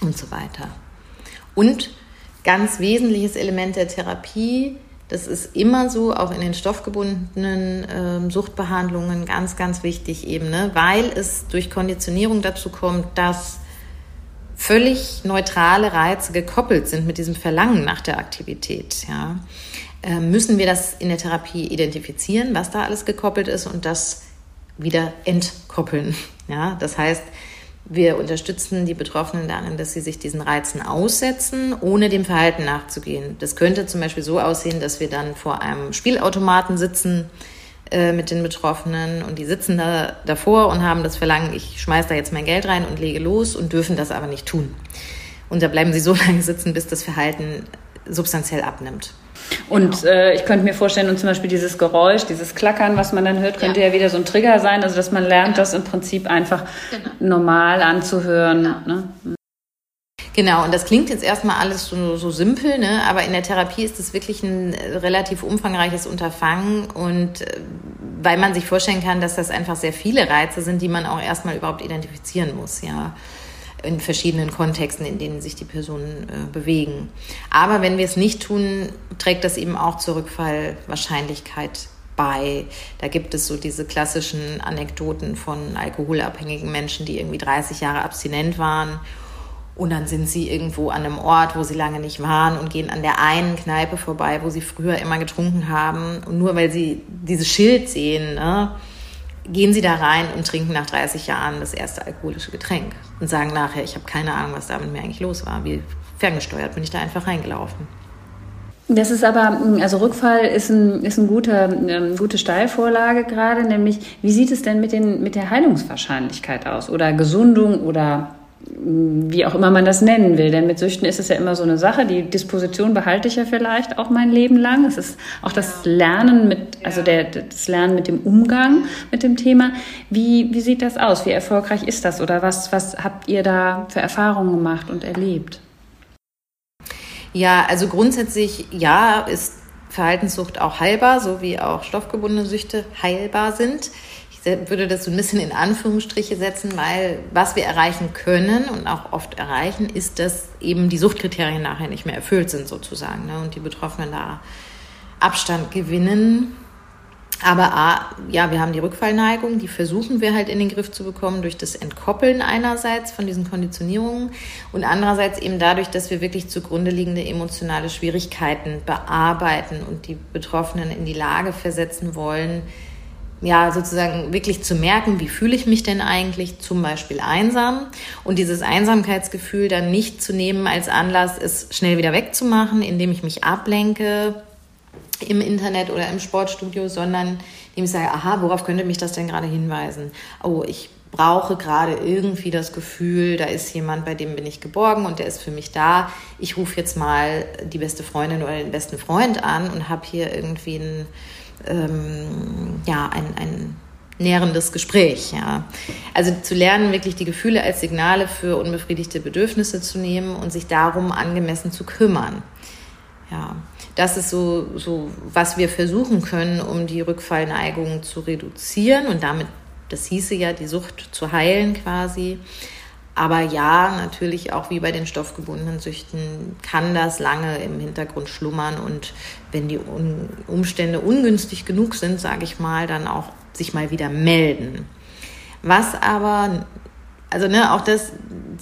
und so weiter. Und ganz wesentliches Element der Therapie das ist immer so, auch in den stoffgebundenen äh, Suchtbehandlungen ganz, ganz wichtig eben, ne? weil es durch Konditionierung dazu kommt, dass völlig neutrale Reize gekoppelt sind mit diesem Verlangen nach der Aktivität. Ja? Äh, müssen wir das in der Therapie identifizieren, was da alles gekoppelt ist und das wieder entkoppeln. Ja? Das heißt, wir unterstützen die Betroffenen darin, dass sie sich diesen Reizen aussetzen, ohne dem Verhalten nachzugehen. Das könnte zum Beispiel so aussehen, dass wir dann vor einem Spielautomaten sitzen äh, mit den Betroffenen und die sitzen da davor und haben das Verlangen, ich schmeiße da jetzt mein Geld rein und lege los und dürfen das aber nicht tun. Und da bleiben sie so (laughs) lange sitzen, bis das Verhalten substanziell abnimmt. Und genau. äh, ich könnte mir vorstellen, und zum Beispiel dieses Geräusch, dieses Klackern, was man dann hört, könnte ja, ja wieder so ein Trigger sein, also dass man lernt, genau. das im Prinzip einfach genau. normal anzuhören. Genau. Ne? Genau, und das klingt jetzt erstmal alles so, so simpel, ne? aber in der Therapie ist es wirklich ein relativ umfangreiches Unterfangen und äh, weil man sich vorstellen kann, dass das einfach sehr viele Reize sind, die man auch erstmal überhaupt identifizieren muss, ja in verschiedenen Kontexten, in denen sich die Personen äh, bewegen. Aber wenn wir es nicht tun, trägt das eben auch zur Rückfallwahrscheinlichkeit bei. Da gibt es so diese klassischen Anekdoten von alkoholabhängigen Menschen, die irgendwie 30 Jahre abstinent waren. Und dann sind sie irgendwo an einem Ort, wo sie lange nicht waren und gehen an der einen Kneipe vorbei, wo sie früher immer getrunken haben. Und nur weil sie dieses Schild sehen, ne, gehen sie da rein und trinken nach 30 Jahren das erste alkoholische Getränk und sagen nachher, ich habe keine Ahnung, was da mit mir eigentlich los war. Wie ferngesteuert bin ich da einfach reingelaufen. Das ist aber, also Rückfall ist ein, ist ein guter, eine gute Steilvorlage gerade, nämlich wie sieht es denn mit, den, mit der Heilungswahrscheinlichkeit aus oder Gesundung oder wie auch immer man das nennen will. Denn mit Süchten ist es ja immer so eine Sache. Die Disposition behalte ich ja vielleicht auch mein Leben lang. Es ist auch das Lernen mit, also der, das Lernen mit dem Umgang mit dem Thema. Wie, wie sieht das aus? Wie erfolgreich ist das? Oder was, was habt ihr da für Erfahrungen gemacht und erlebt? Ja, also grundsätzlich ja, ist Verhaltenssucht auch heilbar, so wie auch stoffgebundene Süchte heilbar sind würde das so ein bisschen in Anführungsstriche setzen, weil was wir erreichen können und auch oft erreichen, ist, dass eben die Suchtkriterien nachher nicht mehr erfüllt sind sozusagen ne? und die Betroffenen da Abstand gewinnen. Aber A, ja, wir haben die Rückfallneigung, die versuchen wir halt in den Griff zu bekommen durch das Entkoppeln einerseits von diesen Konditionierungen und andererseits eben dadurch, dass wir wirklich zugrunde liegende emotionale Schwierigkeiten bearbeiten und die Betroffenen in die Lage versetzen wollen, ja, sozusagen wirklich zu merken, wie fühle ich mich denn eigentlich, zum Beispiel einsam und dieses Einsamkeitsgefühl dann nicht zu nehmen als Anlass, es schnell wieder wegzumachen, indem ich mich ablenke im Internet oder im Sportstudio, sondern indem ich sage, aha, worauf könnte mich das denn gerade hinweisen? Oh, ich brauche gerade irgendwie das Gefühl, da ist jemand, bei dem bin ich geborgen und der ist für mich da. Ich rufe jetzt mal die beste Freundin oder den besten Freund an und habe hier irgendwie ein ähm, ja, ein, ein nährendes Gespräch. Ja. Also zu lernen, wirklich die Gefühle als Signale für unbefriedigte Bedürfnisse zu nehmen und sich darum angemessen zu kümmern. Ja, das ist so, so, was wir versuchen können, um die Rückfallneigung zu reduzieren und damit, das hieße ja, die Sucht zu heilen quasi. Aber ja, natürlich auch wie bei den stoffgebundenen Süchten kann das lange im Hintergrund schlummern und wenn die Umstände ungünstig genug sind, sage ich mal, dann auch sich mal wieder melden. Was aber, also ne, auch das,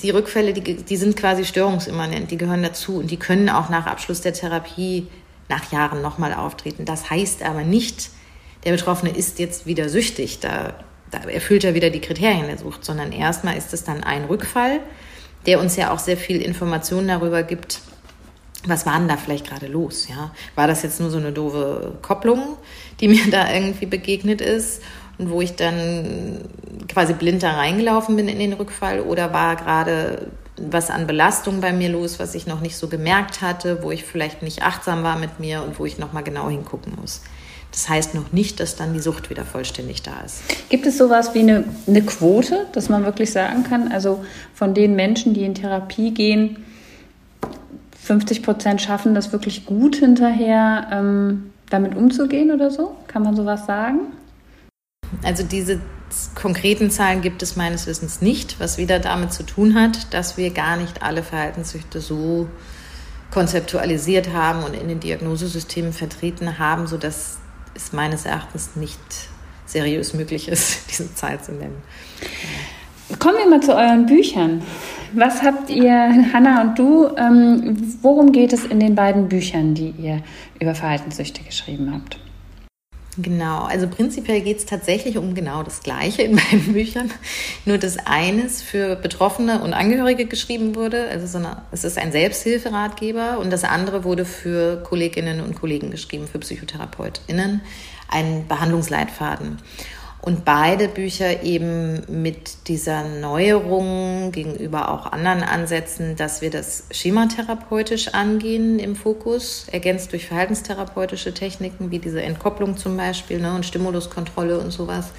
die Rückfälle, die, die sind quasi störungsimmanent, die gehören dazu und die können auch nach Abschluss der Therapie nach Jahren nochmal auftreten. Das heißt aber nicht, der Betroffene ist jetzt wieder süchtig. Da erfüllt er wieder die Kriterien der Sucht, sondern erstmal ist es dann ein Rückfall, der uns ja auch sehr viel Informationen darüber gibt, was war denn da vielleicht gerade los? Ja? War das jetzt nur so eine doofe Kopplung, die (laughs) mir da irgendwie begegnet ist und wo ich dann quasi blind da reingelaufen bin in den Rückfall oder war gerade was an Belastung bei mir los, was ich noch nicht so gemerkt hatte, wo ich vielleicht nicht achtsam war mit mir und wo ich noch mal genau hingucken muss. Das heißt noch nicht, dass dann die Sucht wieder vollständig da ist. Gibt es sowas wie eine, eine Quote, dass man wirklich sagen kann, also von den Menschen, die in Therapie gehen, 50 Prozent schaffen das wirklich gut hinterher, ähm, damit umzugehen oder so? Kann man sowas sagen? Also diese konkreten Zahlen gibt es meines Wissens nicht, was wieder damit zu tun hat, dass wir gar nicht alle Verhaltenssüchte so konzeptualisiert haben und in den Diagnosesystemen vertreten haben, sodass es meines Erachtens nicht seriös möglich ist, diese Zeit zu nennen. Kommen wir mal zu euren Büchern. Was habt ihr, Hanna und du, ähm, worum geht es in den beiden Büchern, die ihr über Verhaltenssüchte geschrieben habt? Genau, also prinzipiell geht es tatsächlich um genau das Gleiche in (laughs) beiden Büchern. Nur dass eines für Betroffene und Angehörige geschrieben wurde, also so eine, es ist ein Selbsthilferatgeber und das andere wurde für Kolleginnen und Kollegen geschrieben, für PsychotherapeutInnen, ein Behandlungsleitfaden. Und beide Bücher eben mit dieser Neuerung gegenüber auch anderen Ansätzen, dass wir das schematherapeutisch angehen im Fokus, ergänzt durch verhaltenstherapeutische Techniken wie diese Entkopplung zum Beispiel ne, und Stimuluskontrolle und sowas.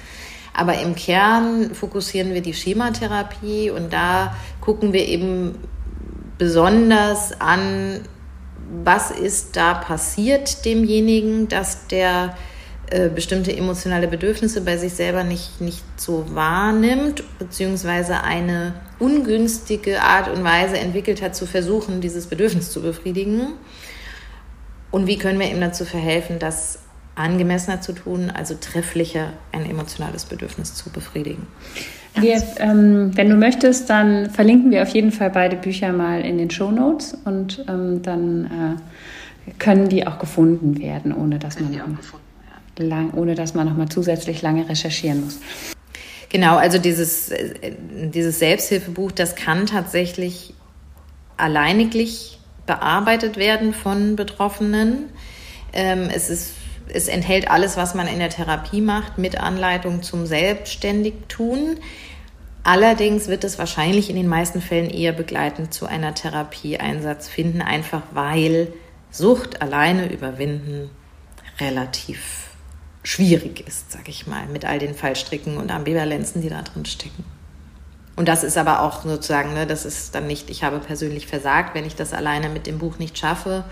Aber im Kern fokussieren wir die Schematherapie und da gucken wir eben besonders an, was ist da passiert demjenigen, dass der äh, bestimmte emotionale Bedürfnisse bei sich selber nicht, nicht so wahrnimmt, beziehungsweise eine ungünstige Art und Weise entwickelt hat, zu versuchen, dieses Bedürfnis zu befriedigen. Und wie können wir ihm dazu verhelfen, das angemessener zu tun, also trefflicher ein emotionales Bedürfnis zu befriedigen. Wir, ähm, wenn du möchtest, dann verlinken wir auf jeden Fall beide Bücher mal in den Show Notes und ähm, dann äh, können die auch gefunden werden, ohne dass man lang, ohne dass man nochmal zusätzlich lange recherchieren muss. Genau, also dieses, dieses Selbsthilfebuch, das kann tatsächlich alleiniglich bearbeitet werden von Betroffenen. Ähm, es, ist, es enthält alles, was man in der Therapie macht, mit Anleitung zum Selbstständigtun. Allerdings wird es wahrscheinlich in den meisten Fällen eher begleitend zu einer Therapieeinsatz finden, einfach weil Sucht alleine überwinden relativ schwierig ist, sag ich mal, mit all den Fallstricken und Ambivalenzen, die da drin stecken. Und das ist aber auch sozusagen, ne, das ist dann nicht, ich habe persönlich versagt, wenn ich das alleine mit dem Buch nicht schaffe,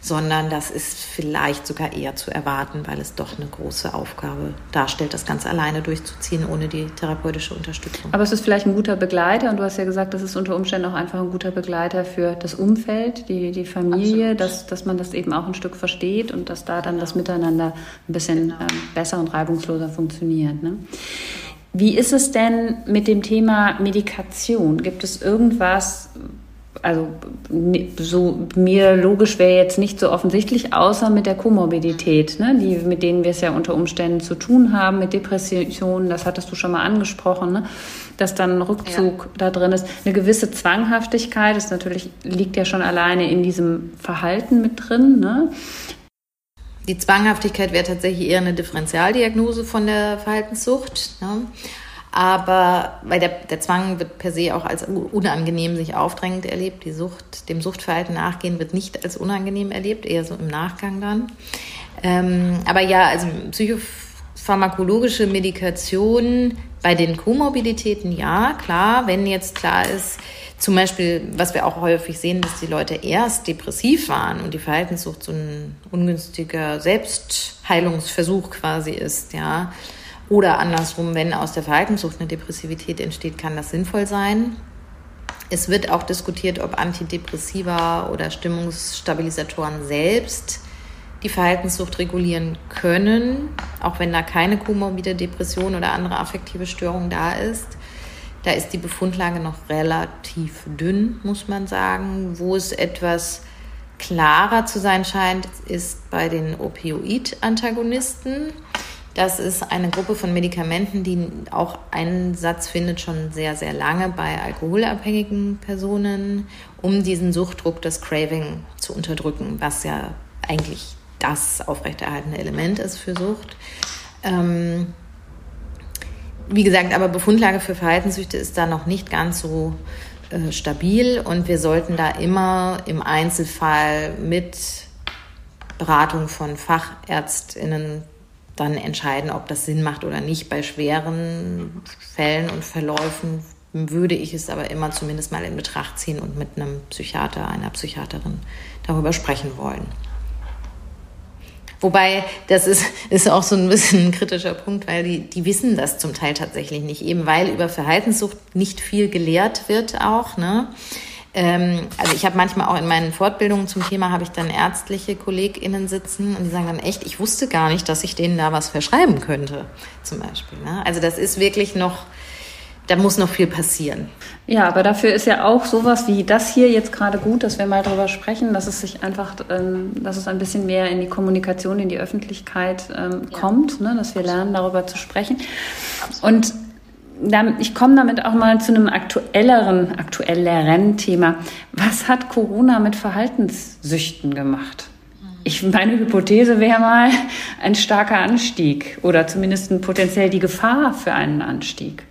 sondern das ist vielleicht sogar eher zu erwarten, weil es doch eine große Aufgabe darstellt, das ganz alleine durchzuziehen, ohne die therapeutische Unterstützung. Aber es ist vielleicht ein guter Begleiter und du hast ja gesagt, das ist unter Umständen auch einfach ein guter Begleiter für das Umfeld, die, die Familie, dass, dass man das eben auch ein Stück versteht und dass da dann das Miteinander ein bisschen ähm, besser und reibungsloser funktioniert. Ne? Wie ist es denn mit dem Thema Medikation? Gibt es irgendwas, also so mir logisch wäre jetzt nicht so offensichtlich, außer mit der Komorbidität, ne, die, mit denen wir es ja unter Umständen zu tun haben, mit Depressionen, das hattest du schon mal angesprochen, ne, dass dann ein Rückzug ja. da drin ist. Eine gewisse Zwanghaftigkeit, das natürlich liegt ja schon alleine in diesem Verhalten mit drin. Ne. Die Zwanghaftigkeit wäre tatsächlich eher eine Differentialdiagnose von der Verhaltenssucht. Ne? Aber weil der, der Zwang wird per se auch als unangenehm sich aufdrängend erlebt. Die Sucht, dem Suchtverhalten nachgehen wird nicht als unangenehm erlebt, eher so im Nachgang dann. Ähm, aber ja, also pharmakologische Medikation bei den Komorbiditäten, ja, klar, wenn jetzt klar ist, zum Beispiel, was wir auch häufig sehen, dass die Leute erst depressiv waren und die Verhaltenssucht so ein ungünstiger Selbstheilungsversuch quasi ist, ja. Oder andersrum, wenn aus der Verhaltenssucht eine Depressivität entsteht, kann das sinnvoll sein. Es wird auch diskutiert, ob Antidepressiva oder Stimmungsstabilisatoren selbst die Verhaltenssucht regulieren können, auch wenn da keine komorbide Depression oder andere affektive Störung da ist. Da ist die Befundlage noch relativ dünn, muss man sagen. Wo es etwas klarer zu sein scheint, ist bei den Opioid-Antagonisten. Das ist eine Gruppe von Medikamenten, die auch Einsatz findet schon sehr, sehr lange bei alkoholabhängigen Personen, um diesen Suchtdruck, das Craving zu unterdrücken, was ja eigentlich das aufrechterhaltende Element ist für Sucht. Ähm, wie gesagt, aber Befundlage für Verhaltenssüchte ist da noch nicht ganz so äh, stabil und wir sollten da immer im Einzelfall mit Beratung von Fachärztinnen dann entscheiden, ob das Sinn macht oder nicht. Bei schweren Fällen und Verläufen würde ich es aber immer zumindest mal in Betracht ziehen und mit einem Psychiater, einer Psychiaterin darüber sprechen wollen. Wobei, das ist, ist auch so ein bisschen ein kritischer Punkt, weil die, die wissen das zum Teil tatsächlich nicht, eben weil über Verhaltenssucht nicht viel gelehrt wird auch. Ne? Ähm, also ich habe manchmal auch in meinen Fortbildungen zum Thema, habe ich dann ärztliche KollegInnen sitzen und die sagen dann echt, ich wusste gar nicht, dass ich denen da was verschreiben könnte, zum Beispiel. Ne? Also das ist wirklich noch da muss noch viel passieren. Ja, aber dafür ist ja auch sowas wie das hier jetzt gerade gut, dass wir mal drüber sprechen, dass es sich einfach, ähm, dass es ein bisschen mehr in die Kommunikation, in die Öffentlichkeit ähm, ja. kommt, ne? dass wir lernen, darüber zu sprechen. Und ich komme damit auch mal zu einem aktuelleren, aktuelleren Thema. Was hat Corona mit Verhaltenssüchten gemacht? Ich, meine Hypothese wäre mal ein starker Anstieg oder zumindest potenziell die Gefahr für einen Anstieg.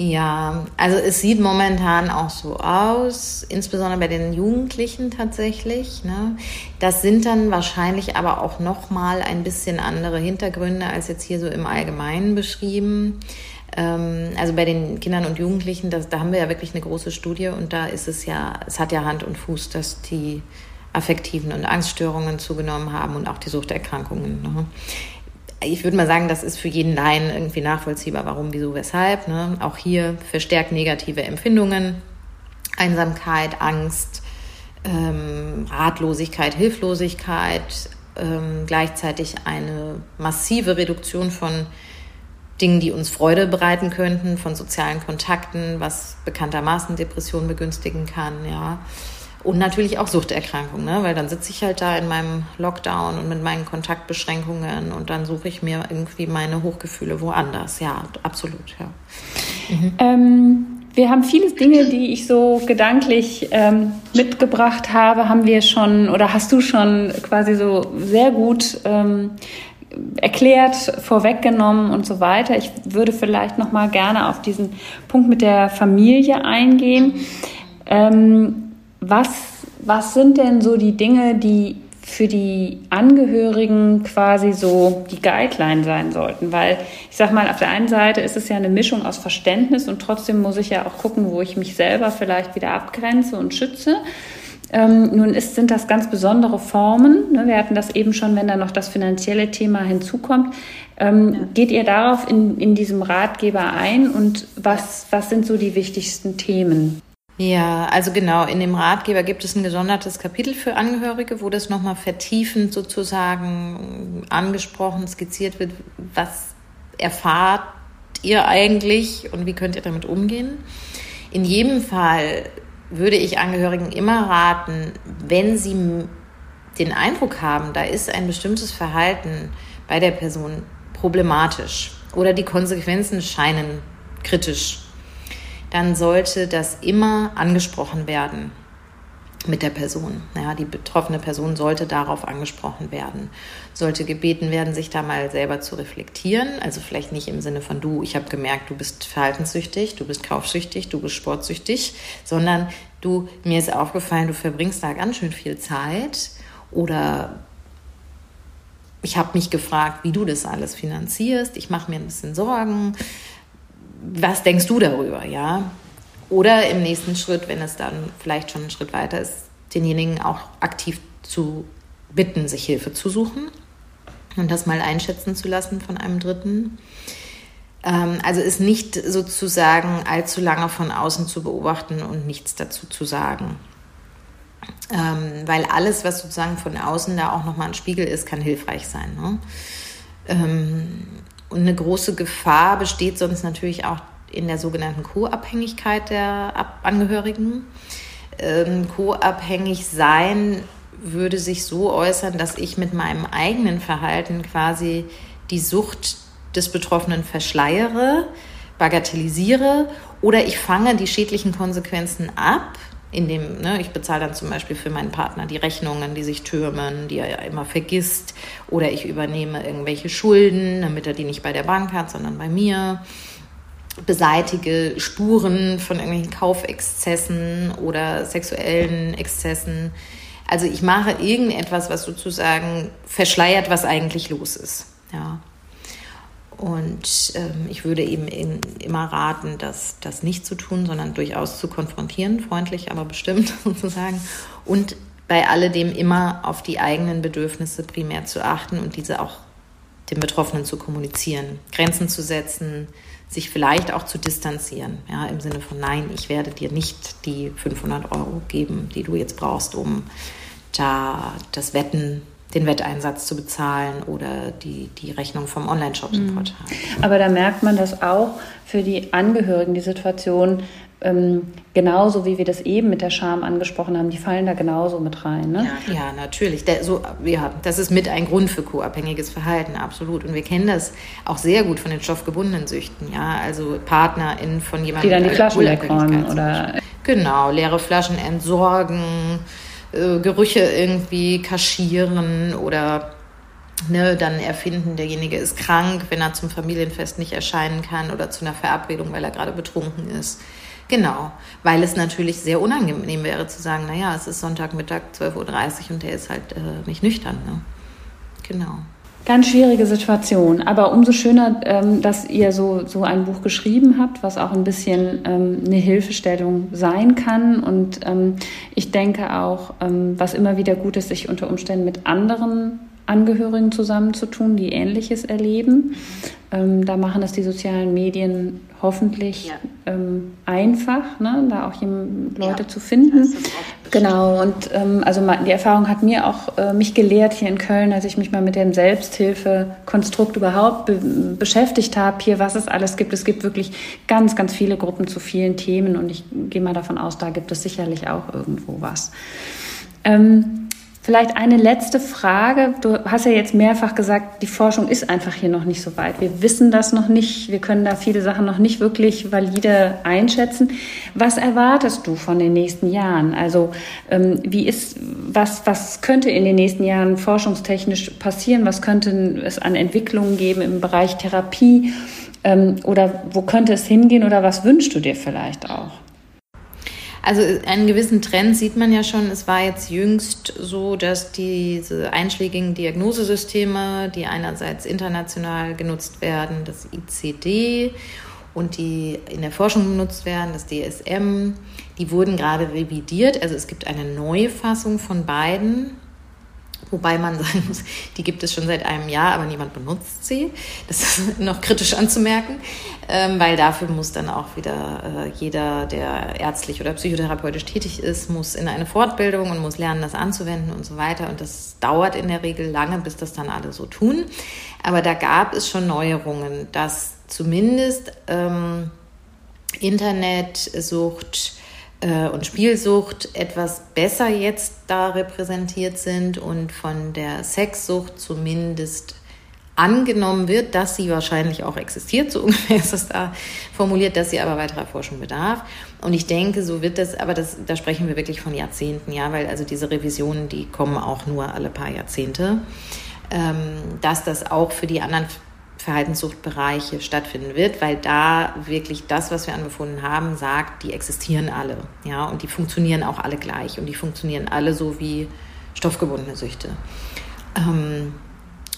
Ja, also es sieht momentan auch so aus, insbesondere bei den Jugendlichen tatsächlich. Ne? Das sind dann wahrscheinlich aber auch noch mal ein bisschen andere Hintergründe als jetzt hier so im Allgemeinen beschrieben. Ähm, also bei den Kindern und Jugendlichen, das, da haben wir ja wirklich eine große Studie und da ist es ja, es hat ja Hand und Fuß, dass die affektiven und Angststörungen zugenommen haben und auch die Suchterkrankungen. Ne? ich würde mal sagen, das ist für jeden Laien irgendwie nachvollziehbar, warum, wieso, weshalb. Ne? Auch hier verstärkt negative Empfindungen, Einsamkeit, Angst, ähm, Ratlosigkeit, Hilflosigkeit, ähm, gleichzeitig eine massive Reduktion von Dingen, die uns Freude bereiten könnten, von sozialen Kontakten, was bekanntermaßen Depressionen begünstigen kann, ja. Und natürlich auch Suchterkrankungen, ne? weil dann sitze ich halt da in meinem Lockdown und mit meinen Kontaktbeschränkungen und dann suche ich mir irgendwie meine Hochgefühle woanders. Ja, absolut, ja. Mhm. Ähm, wir haben viele Dinge, die ich so gedanklich ähm, mitgebracht habe, haben wir schon oder hast du schon quasi so sehr gut ähm, erklärt, vorweggenommen und so weiter. Ich würde vielleicht noch mal gerne auf diesen Punkt mit der Familie eingehen. Ähm, was, was sind denn so die Dinge, die für die Angehörigen quasi so die Guideline sein sollten. Weil ich sag mal, auf der einen Seite ist es ja eine Mischung aus Verständnis und trotzdem muss ich ja auch gucken, wo ich mich selber vielleicht wieder abgrenze und schütze. Ähm, nun ist, sind das ganz besondere Formen. Ne? Wir hatten das eben schon, wenn da noch das finanzielle Thema hinzukommt. Ähm, ja. Geht ihr darauf in, in diesem Ratgeber ein und was, was sind so die wichtigsten Themen? Ja, also genau, in dem Ratgeber gibt es ein gesondertes Kapitel für Angehörige, wo das nochmal vertiefend sozusagen angesprochen, skizziert wird, was erfahrt ihr eigentlich und wie könnt ihr damit umgehen. In jedem Fall würde ich Angehörigen immer raten, wenn sie den Eindruck haben, da ist ein bestimmtes Verhalten bei der Person problematisch oder die Konsequenzen scheinen kritisch dann sollte das immer angesprochen werden mit der Person. Ja, die betroffene Person sollte darauf angesprochen werden, sollte gebeten werden, sich da mal selber zu reflektieren. Also vielleicht nicht im Sinne von du, ich habe gemerkt, du bist verhaltenssüchtig, du bist kaufsüchtig, du bist sportsüchtig, sondern du, mir ist aufgefallen, du verbringst da ganz schön viel Zeit oder ich habe mich gefragt, wie du das alles finanzierst. Ich mache mir ein bisschen Sorgen. Was denkst du darüber, ja? Oder im nächsten Schritt, wenn es dann vielleicht schon einen Schritt weiter ist, denjenigen auch aktiv zu bitten, sich Hilfe zu suchen und das mal einschätzen zu lassen von einem Dritten. Ähm, also ist nicht sozusagen allzu lange von außen zu beobachten und nichts dazu zu sagen. Ähm, weil alles, was sozusagen von außen da auch nochmal ein Spiegel ist, kann hilfreich sein. Ne? Ähm, und eine große Gefahr besteht sonst natürlich auch in der sogenannten Co-Abhängigkeit der Angehörigen. Ähm, Co-abhängig sein würde sich so äußern, dass ich mit meinem eigenen Verhalten quasi die Sucht des Betroffenen verschleiere, bagatellisiere oder ich fange die schädlichen Konsequenzen ab, indem ne, ich bezahle dann zum Beispiel für meinen Partner die Rechnungen, die sich türmen, die er ja immer vergisst, oder ich übernehme irgendwelche Schulden, damit er die nicht bei der Bank hat, sondern bei mir beseitige Spuren von irgendwelchen Kaufexzessen oder sexuellen Exzessen. Also ich mache irgendetwas, was sozusagen verschleiert, was eigentlich los ist. Ja. Und ähm, ich würde eben in, immer raten, das, das nicht zu tun, sondern durchaus zu konfrontieren, freundlich, aber bestimmt (laughs) sozusagen. Und bei alledem immer auf die eigenen Bedürfnisse primär zu achten und diese auch den Betroffenen zu kommunizieren, Grenzen zu setzen, sich vielleicht auch zu distanzieren, ja, im Sinne von nein, ich werde dir nicht die 500 Euro geben, die du jetzt brauchst, um da das Wetten den Wetteinsatz zu bezahlen oder die, die Rechnung vom Online-Shop im mhm. Aber da merkt man das auch für die Angehörigen, die Situation, ähm, genauso wie wir das eben mit der Scham angesprochen haben, die fallen da genauso mit rein. Ne? Ja, ja, natürlich. Der, so, ja, das ist mit ein Grund für co-abhängiges Verhalten, absolut. Und wir kennen das auch sehr gut von den stoffgebundenen Süchten. Ja? Also PartnerInnen von jemandem, die dann die Flaschen wegräumen oder genau leere Flaschen entsorgen, äh, Gerüche irgendwie kaschieren oder Ne, dann erfinden, derjenige ist krank, wenn er zum Familienfest nicht erscheinen kann oder zu einer Verabredung, weil er gerade betrunken ist. Genau, weil es natürlich sehr unangenehm wäre zu sagen, naja, es ist Sonntagmittag 12.30 Uhr und der ist halt äh, nicht nüchtern. Ne? Genau. Ganz schwierige Situation, aber umso schöner, ähm, dass ihr so, so ein Buch geschrieben habt, was auch ein bisschen ähm, eine Hilfestellung sein kann. Und ähm, ich denke auch, ähm, was immer wieder gut ist, sich unter Umständen mit anderen Angehörigen zusammenzutun, die Ähnliches erleben. Ähm, da machen es die sozialen Medien hoffentlich ja. ähm, einfach, ne, da auch Leute ja, zu finden. Genau, und ähm, also die Erfahrung hat mir auch äh, mich gelehrt hier in Köln, als ich mich mal mit dem Selbsthilfekonstrukt überhaupt be beschäftigt habe, hier was es alles gibt. Es gibt wirklich ganz, ganz viele Gruppen zu vielen Themen und ich gehe mal davon aus, da gibt es sicherlich auch irgendwo was. Ähm, Vielleicht eine letzte Frage. Du hast ja jetzt mehrfach gesagt, die Forschung ist einfach hier noch nicht so weit. Wir wissen das noch nicht. Wir können da viele Sachen noch nicht wirklich valide einschätzen. Was erwartest du von den nächsten Jahren? Also ähm, wie ist, was, was könnte in den nächsten Jahren forschungstechnisch passieren? Was könnte es an Entwicklungen geben im Bereich Therapie? Ähm, oder wo könnte es hingehen? Oder was wünschst du dir vielleicht auch? Also einen gewissen Trend sieht man ja schon. Es war jetzt jüngst so, dass diese einschlägigen Diagnosesysteme, die einerseits international genutzt werden, das ICD und die in der Forschung genutzt werden, das DSM, die wurden gerade revidiert. Also es gibt eine Neufassung von beiden Wobei man sagen muss, die gibt es schon seit einem Jahr, aber niemand benutzt sie. Das ist (laughs) noch kritisch anzumerken, ähm, weil dafür muss dann auch wieder äh, jeder, der ärztlich oder psychotherapeutisch tätig ist, muss in eine Fortbildung und muss lernen, das anzuwenden und so weiter. Und das dauert in der Regel lange, bis das dann alle so tun. Aber da gab es schon Neuerungen, dass zumindest ähm, Internetsucht, äh, und Spielsucht etwas besser jetzt da repräsentiert sind und von der Sexsucht zumindest angenommen wird, dass sie wahrscheinlich auch existiert, so (laughs) ungefähr ist es da formuliert, dass sie aber weiterer Forschung bedarf. Und ich denke, so wird das, aber das, da sprechen wir wirklich von Jahrzehnten, ja, weil also diese Revisionen, die kommen auch nur alle paar Jahrzehnte, ähm, dass das auch für die anderen Verhaltenssuchtbereiche stattfinden wird, weil da wirklich das, was wir anbefunden haben, sagt, die existieren alle. Ja, und die funktionieren auch alle gleich und die funktionieren alle so wie stoffgebundene Süchte. Ähm,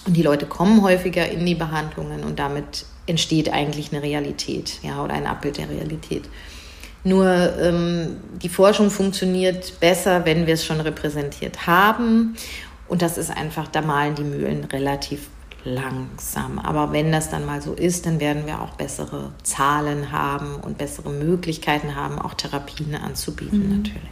Und die Leute kommen häufiger in die Behandlungen und damit entsteht eigentlich eine Realität, ja, oder ein Abbild der Realität. Nur ähm, die Forschung funktioniert besser, wenn wir es schon repräsentiert haben. Und das ist einfach, da malen die Mühlen relativ langsam. Aber wenn das dann mal so ist, dann werden wir auch bessere Zahlen haben und bessere Möglichkeiten haben, auch Therapien anzubieten mhm. natürlich.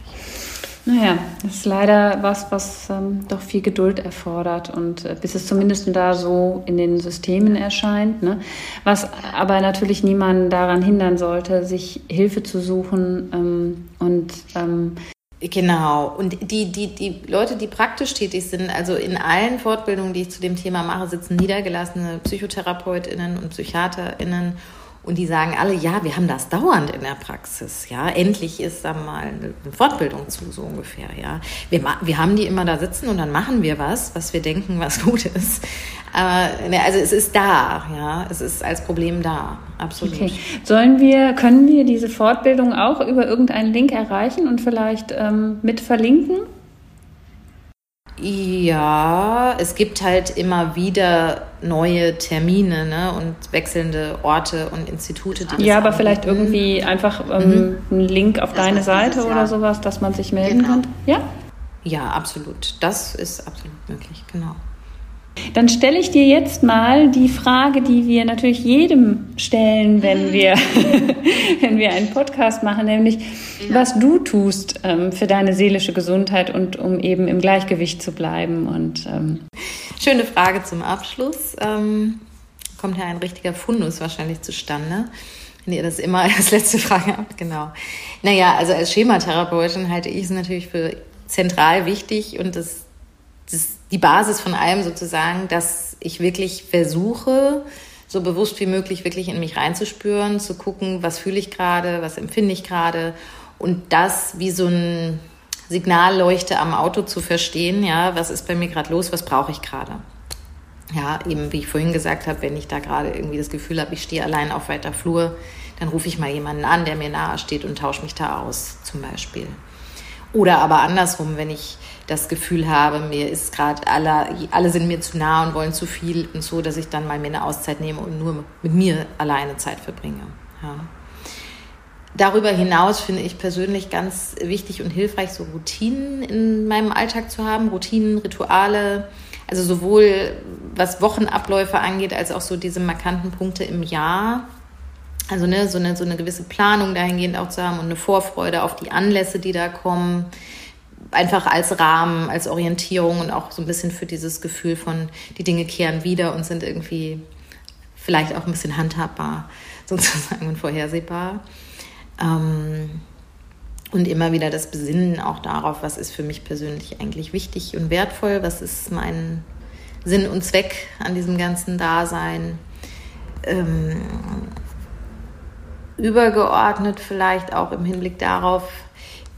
Naja, das ist leider was, was ähm, doch viel Geduld erfordert und äh, bis es zumindest da so in den Systemen erscheint. Ne? Was aber natürlich niemanden daran hindern sollte, sich Hilfe zu suchen ähm, und ähm, Genau. Und die, die, die Leute, die praktisch tätig sind, also in allen Fortbildungen, die ich zu dem Thema mache, sitzen niedergelassene PsychotherapeutInnen und PsychiaterInnen und die sagen alle, ja, wir haben das dauernd in der Praxis, ja. Endlich ist da mal eine Fortbildung zu, so ungefähr, ja. Wir, wir haben die immer da sitzen und dann machen wir was, was wir denken, was gut ist. Aber, ne, also es ist da, ja. Es ist als Problem da, absolut. Okay. Sollen wir, können wir diese Fortbildung auch über irgendeinen Link erreichen und vielleicht ähm, mit verlinken? Ja, es gibt halt immer wieder neue Termine ne, und wechselnde Orte und Institute. Die ja, aber vielleicht irgendwie einfach ähm, mhm. einen Link auf das deine Seite oder sowas, dass man sich melden genau. kann. Ja? Ja, absolut. Das ist absolut möglich, genau. Dann stelle ich dir jetzt mal die Frage, die wir natürlich jedem stellen, wenn wir, (laughs) wenn wir einen Podcast machen, nämlich ja. was du tust ähm, für deine seelische Gesundheit und um eben im Gleichgewicht zu bleiben. Und, ähm Schöne Frage zum Abschluss. Ähm, kommt ja ein richtiger Fundus wahrscheinlich zustande, wenn ihr das immer (laughs) als letzte Frage habt. Genau. Naja, also als Schematherapeutin halte ich es natürlich für zentral wichtig und das, das die Basis von allem sozusagen, dass ich wirklich versuche, so bewusst wie möglich wirklich in mich reinzuspüren, zu gucken, was fühle ich gerade, was empfinde ich gerade und das wie so ein Signalleuchte am Auto zu verstehen, ja, was ist bei mir gerade los, was brauche ich gerade. Ja, eben wie ich vorhin gesagt habe, wenn ich da gerade irgendwie das Gefühl habe, ich stehe allein auf weiter Flur, dann rufe ich mal jemanden an, der mir nahe steht und tausche mich da aus, zum Beispiel. Oder aber andersrum, wenn ich das Gefühl habe, mir ist gerade alle, alle sind mir zu nah und wollen zu viel und so, dass ich dann mal mir eine Auszeit nehme und nur mit mir alleine Zeit verbringe. Ja. Darüber hinaus finde ich persönlich ganz wichtig und hilfreich, so Routinen in meinem Alltag zu haben, Routinen, Rituale, also sowohl was Wochenabläufe angeht, als auch so diese markanten Punkte im Jahr. Also ne, so, eine, so eine gewisse Planung dahingehend auch zu haben und eine Vorfreude auf die Anlässe, die da kommen einfach als Rahmen, als Orientierung und auch so ein bisschen für dieses Gefühl von, die Dinge kehren wieder und sind irgendwie vielleicht auch ein bisschen handhabbar (laughs) sozusagen und vorhersehbar. Ähm, und immer wieder das Besinnen auch darauf, was ist für mich persönlich eigentlich wichtig und wertvoll, was ist mein Sinn und Zweck an diesem ganzen Dasein. Ähm, übergeordnet vielleicht auch im Hinblick darauf,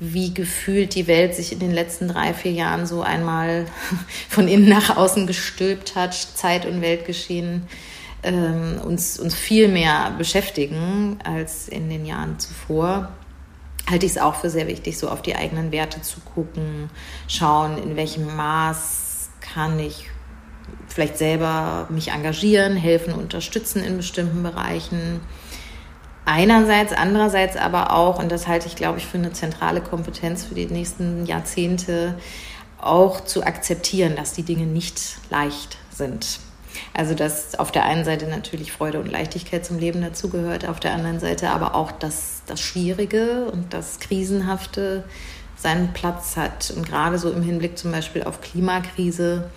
wie gefühlt die Welt sich in den letzten drei, vier Jahren so einmal (laughs) von innen nach außen gestülpt hat, Zeit und Weltgeschehen ähm, uns, uns viel mehr beschäftigen als in den Jahren zuvor. Halte ich es auch für sehr wichtig, so auf die eigenen Werte zu gucken, schauen, in welchem Maß kann ich vielleicht selber mich engagieren, helfen, unterstützen in bestimmten Bereichen Einerseits, andererseits aber auch, und das halte ich, glaube ich, für eine zentrale Kompetenz für die nächsten Jahrzehnte, auch zu akzeptieren, dass die Dinge nicht leicht sind. Also dass auf der einen Seite natürlich Freude und Leichtigkeit zum Leben dazugehört, auf der anderen Seite aber auch, dass das Schwierige und das Krisenhafte seinen Platz hat. Und gerade so im Hinblick zum Beispiel auf Klimakrise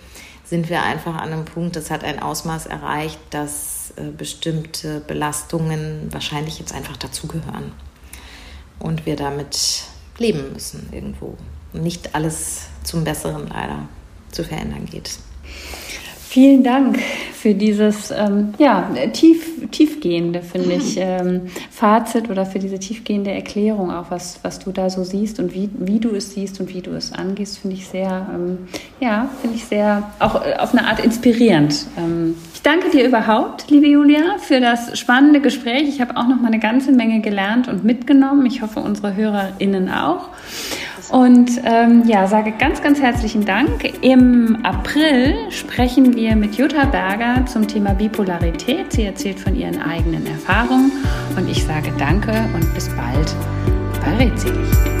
sind wir einfach an einem Punkt, das hat ein Ausmaß erreicht, dass äh, bestimmte Belastungen wahrscheinlich jetzt einfach dazugehören. Und wir damit leben müssen irgendwo. Und nicht alles zum Besseren leider zu verändern geht. Vielen Dank für dieses ähm, ja, tief, tiefgehende, finde ich, (laughs) ähm, Fazit oder für diese tiefgehende Erklärung auch, was, was du da so siehst und wie, wie du es siehst und wie du es angehst, finde ich sehr, ähm, ja, finde ich sehr, auch auf eine Art inspirierend. Ähm, Ich danke dir überhaupt, liebe Julia, für das spannende Gespräch. Ich habe auch noch mal eine ganze Menge gelernt und mitgenommen. Ich hoffe, unsere HörerInnen auch. Und ähm, ja, sage ganz, ganz herzlichen Dank. Im April sprechen wir mit Jutta Berger zum Thema Bipolarität. Sie erzählt von ihren eigenen Erfahrungen. Und ich sage danke und bis bald bei Rätselig.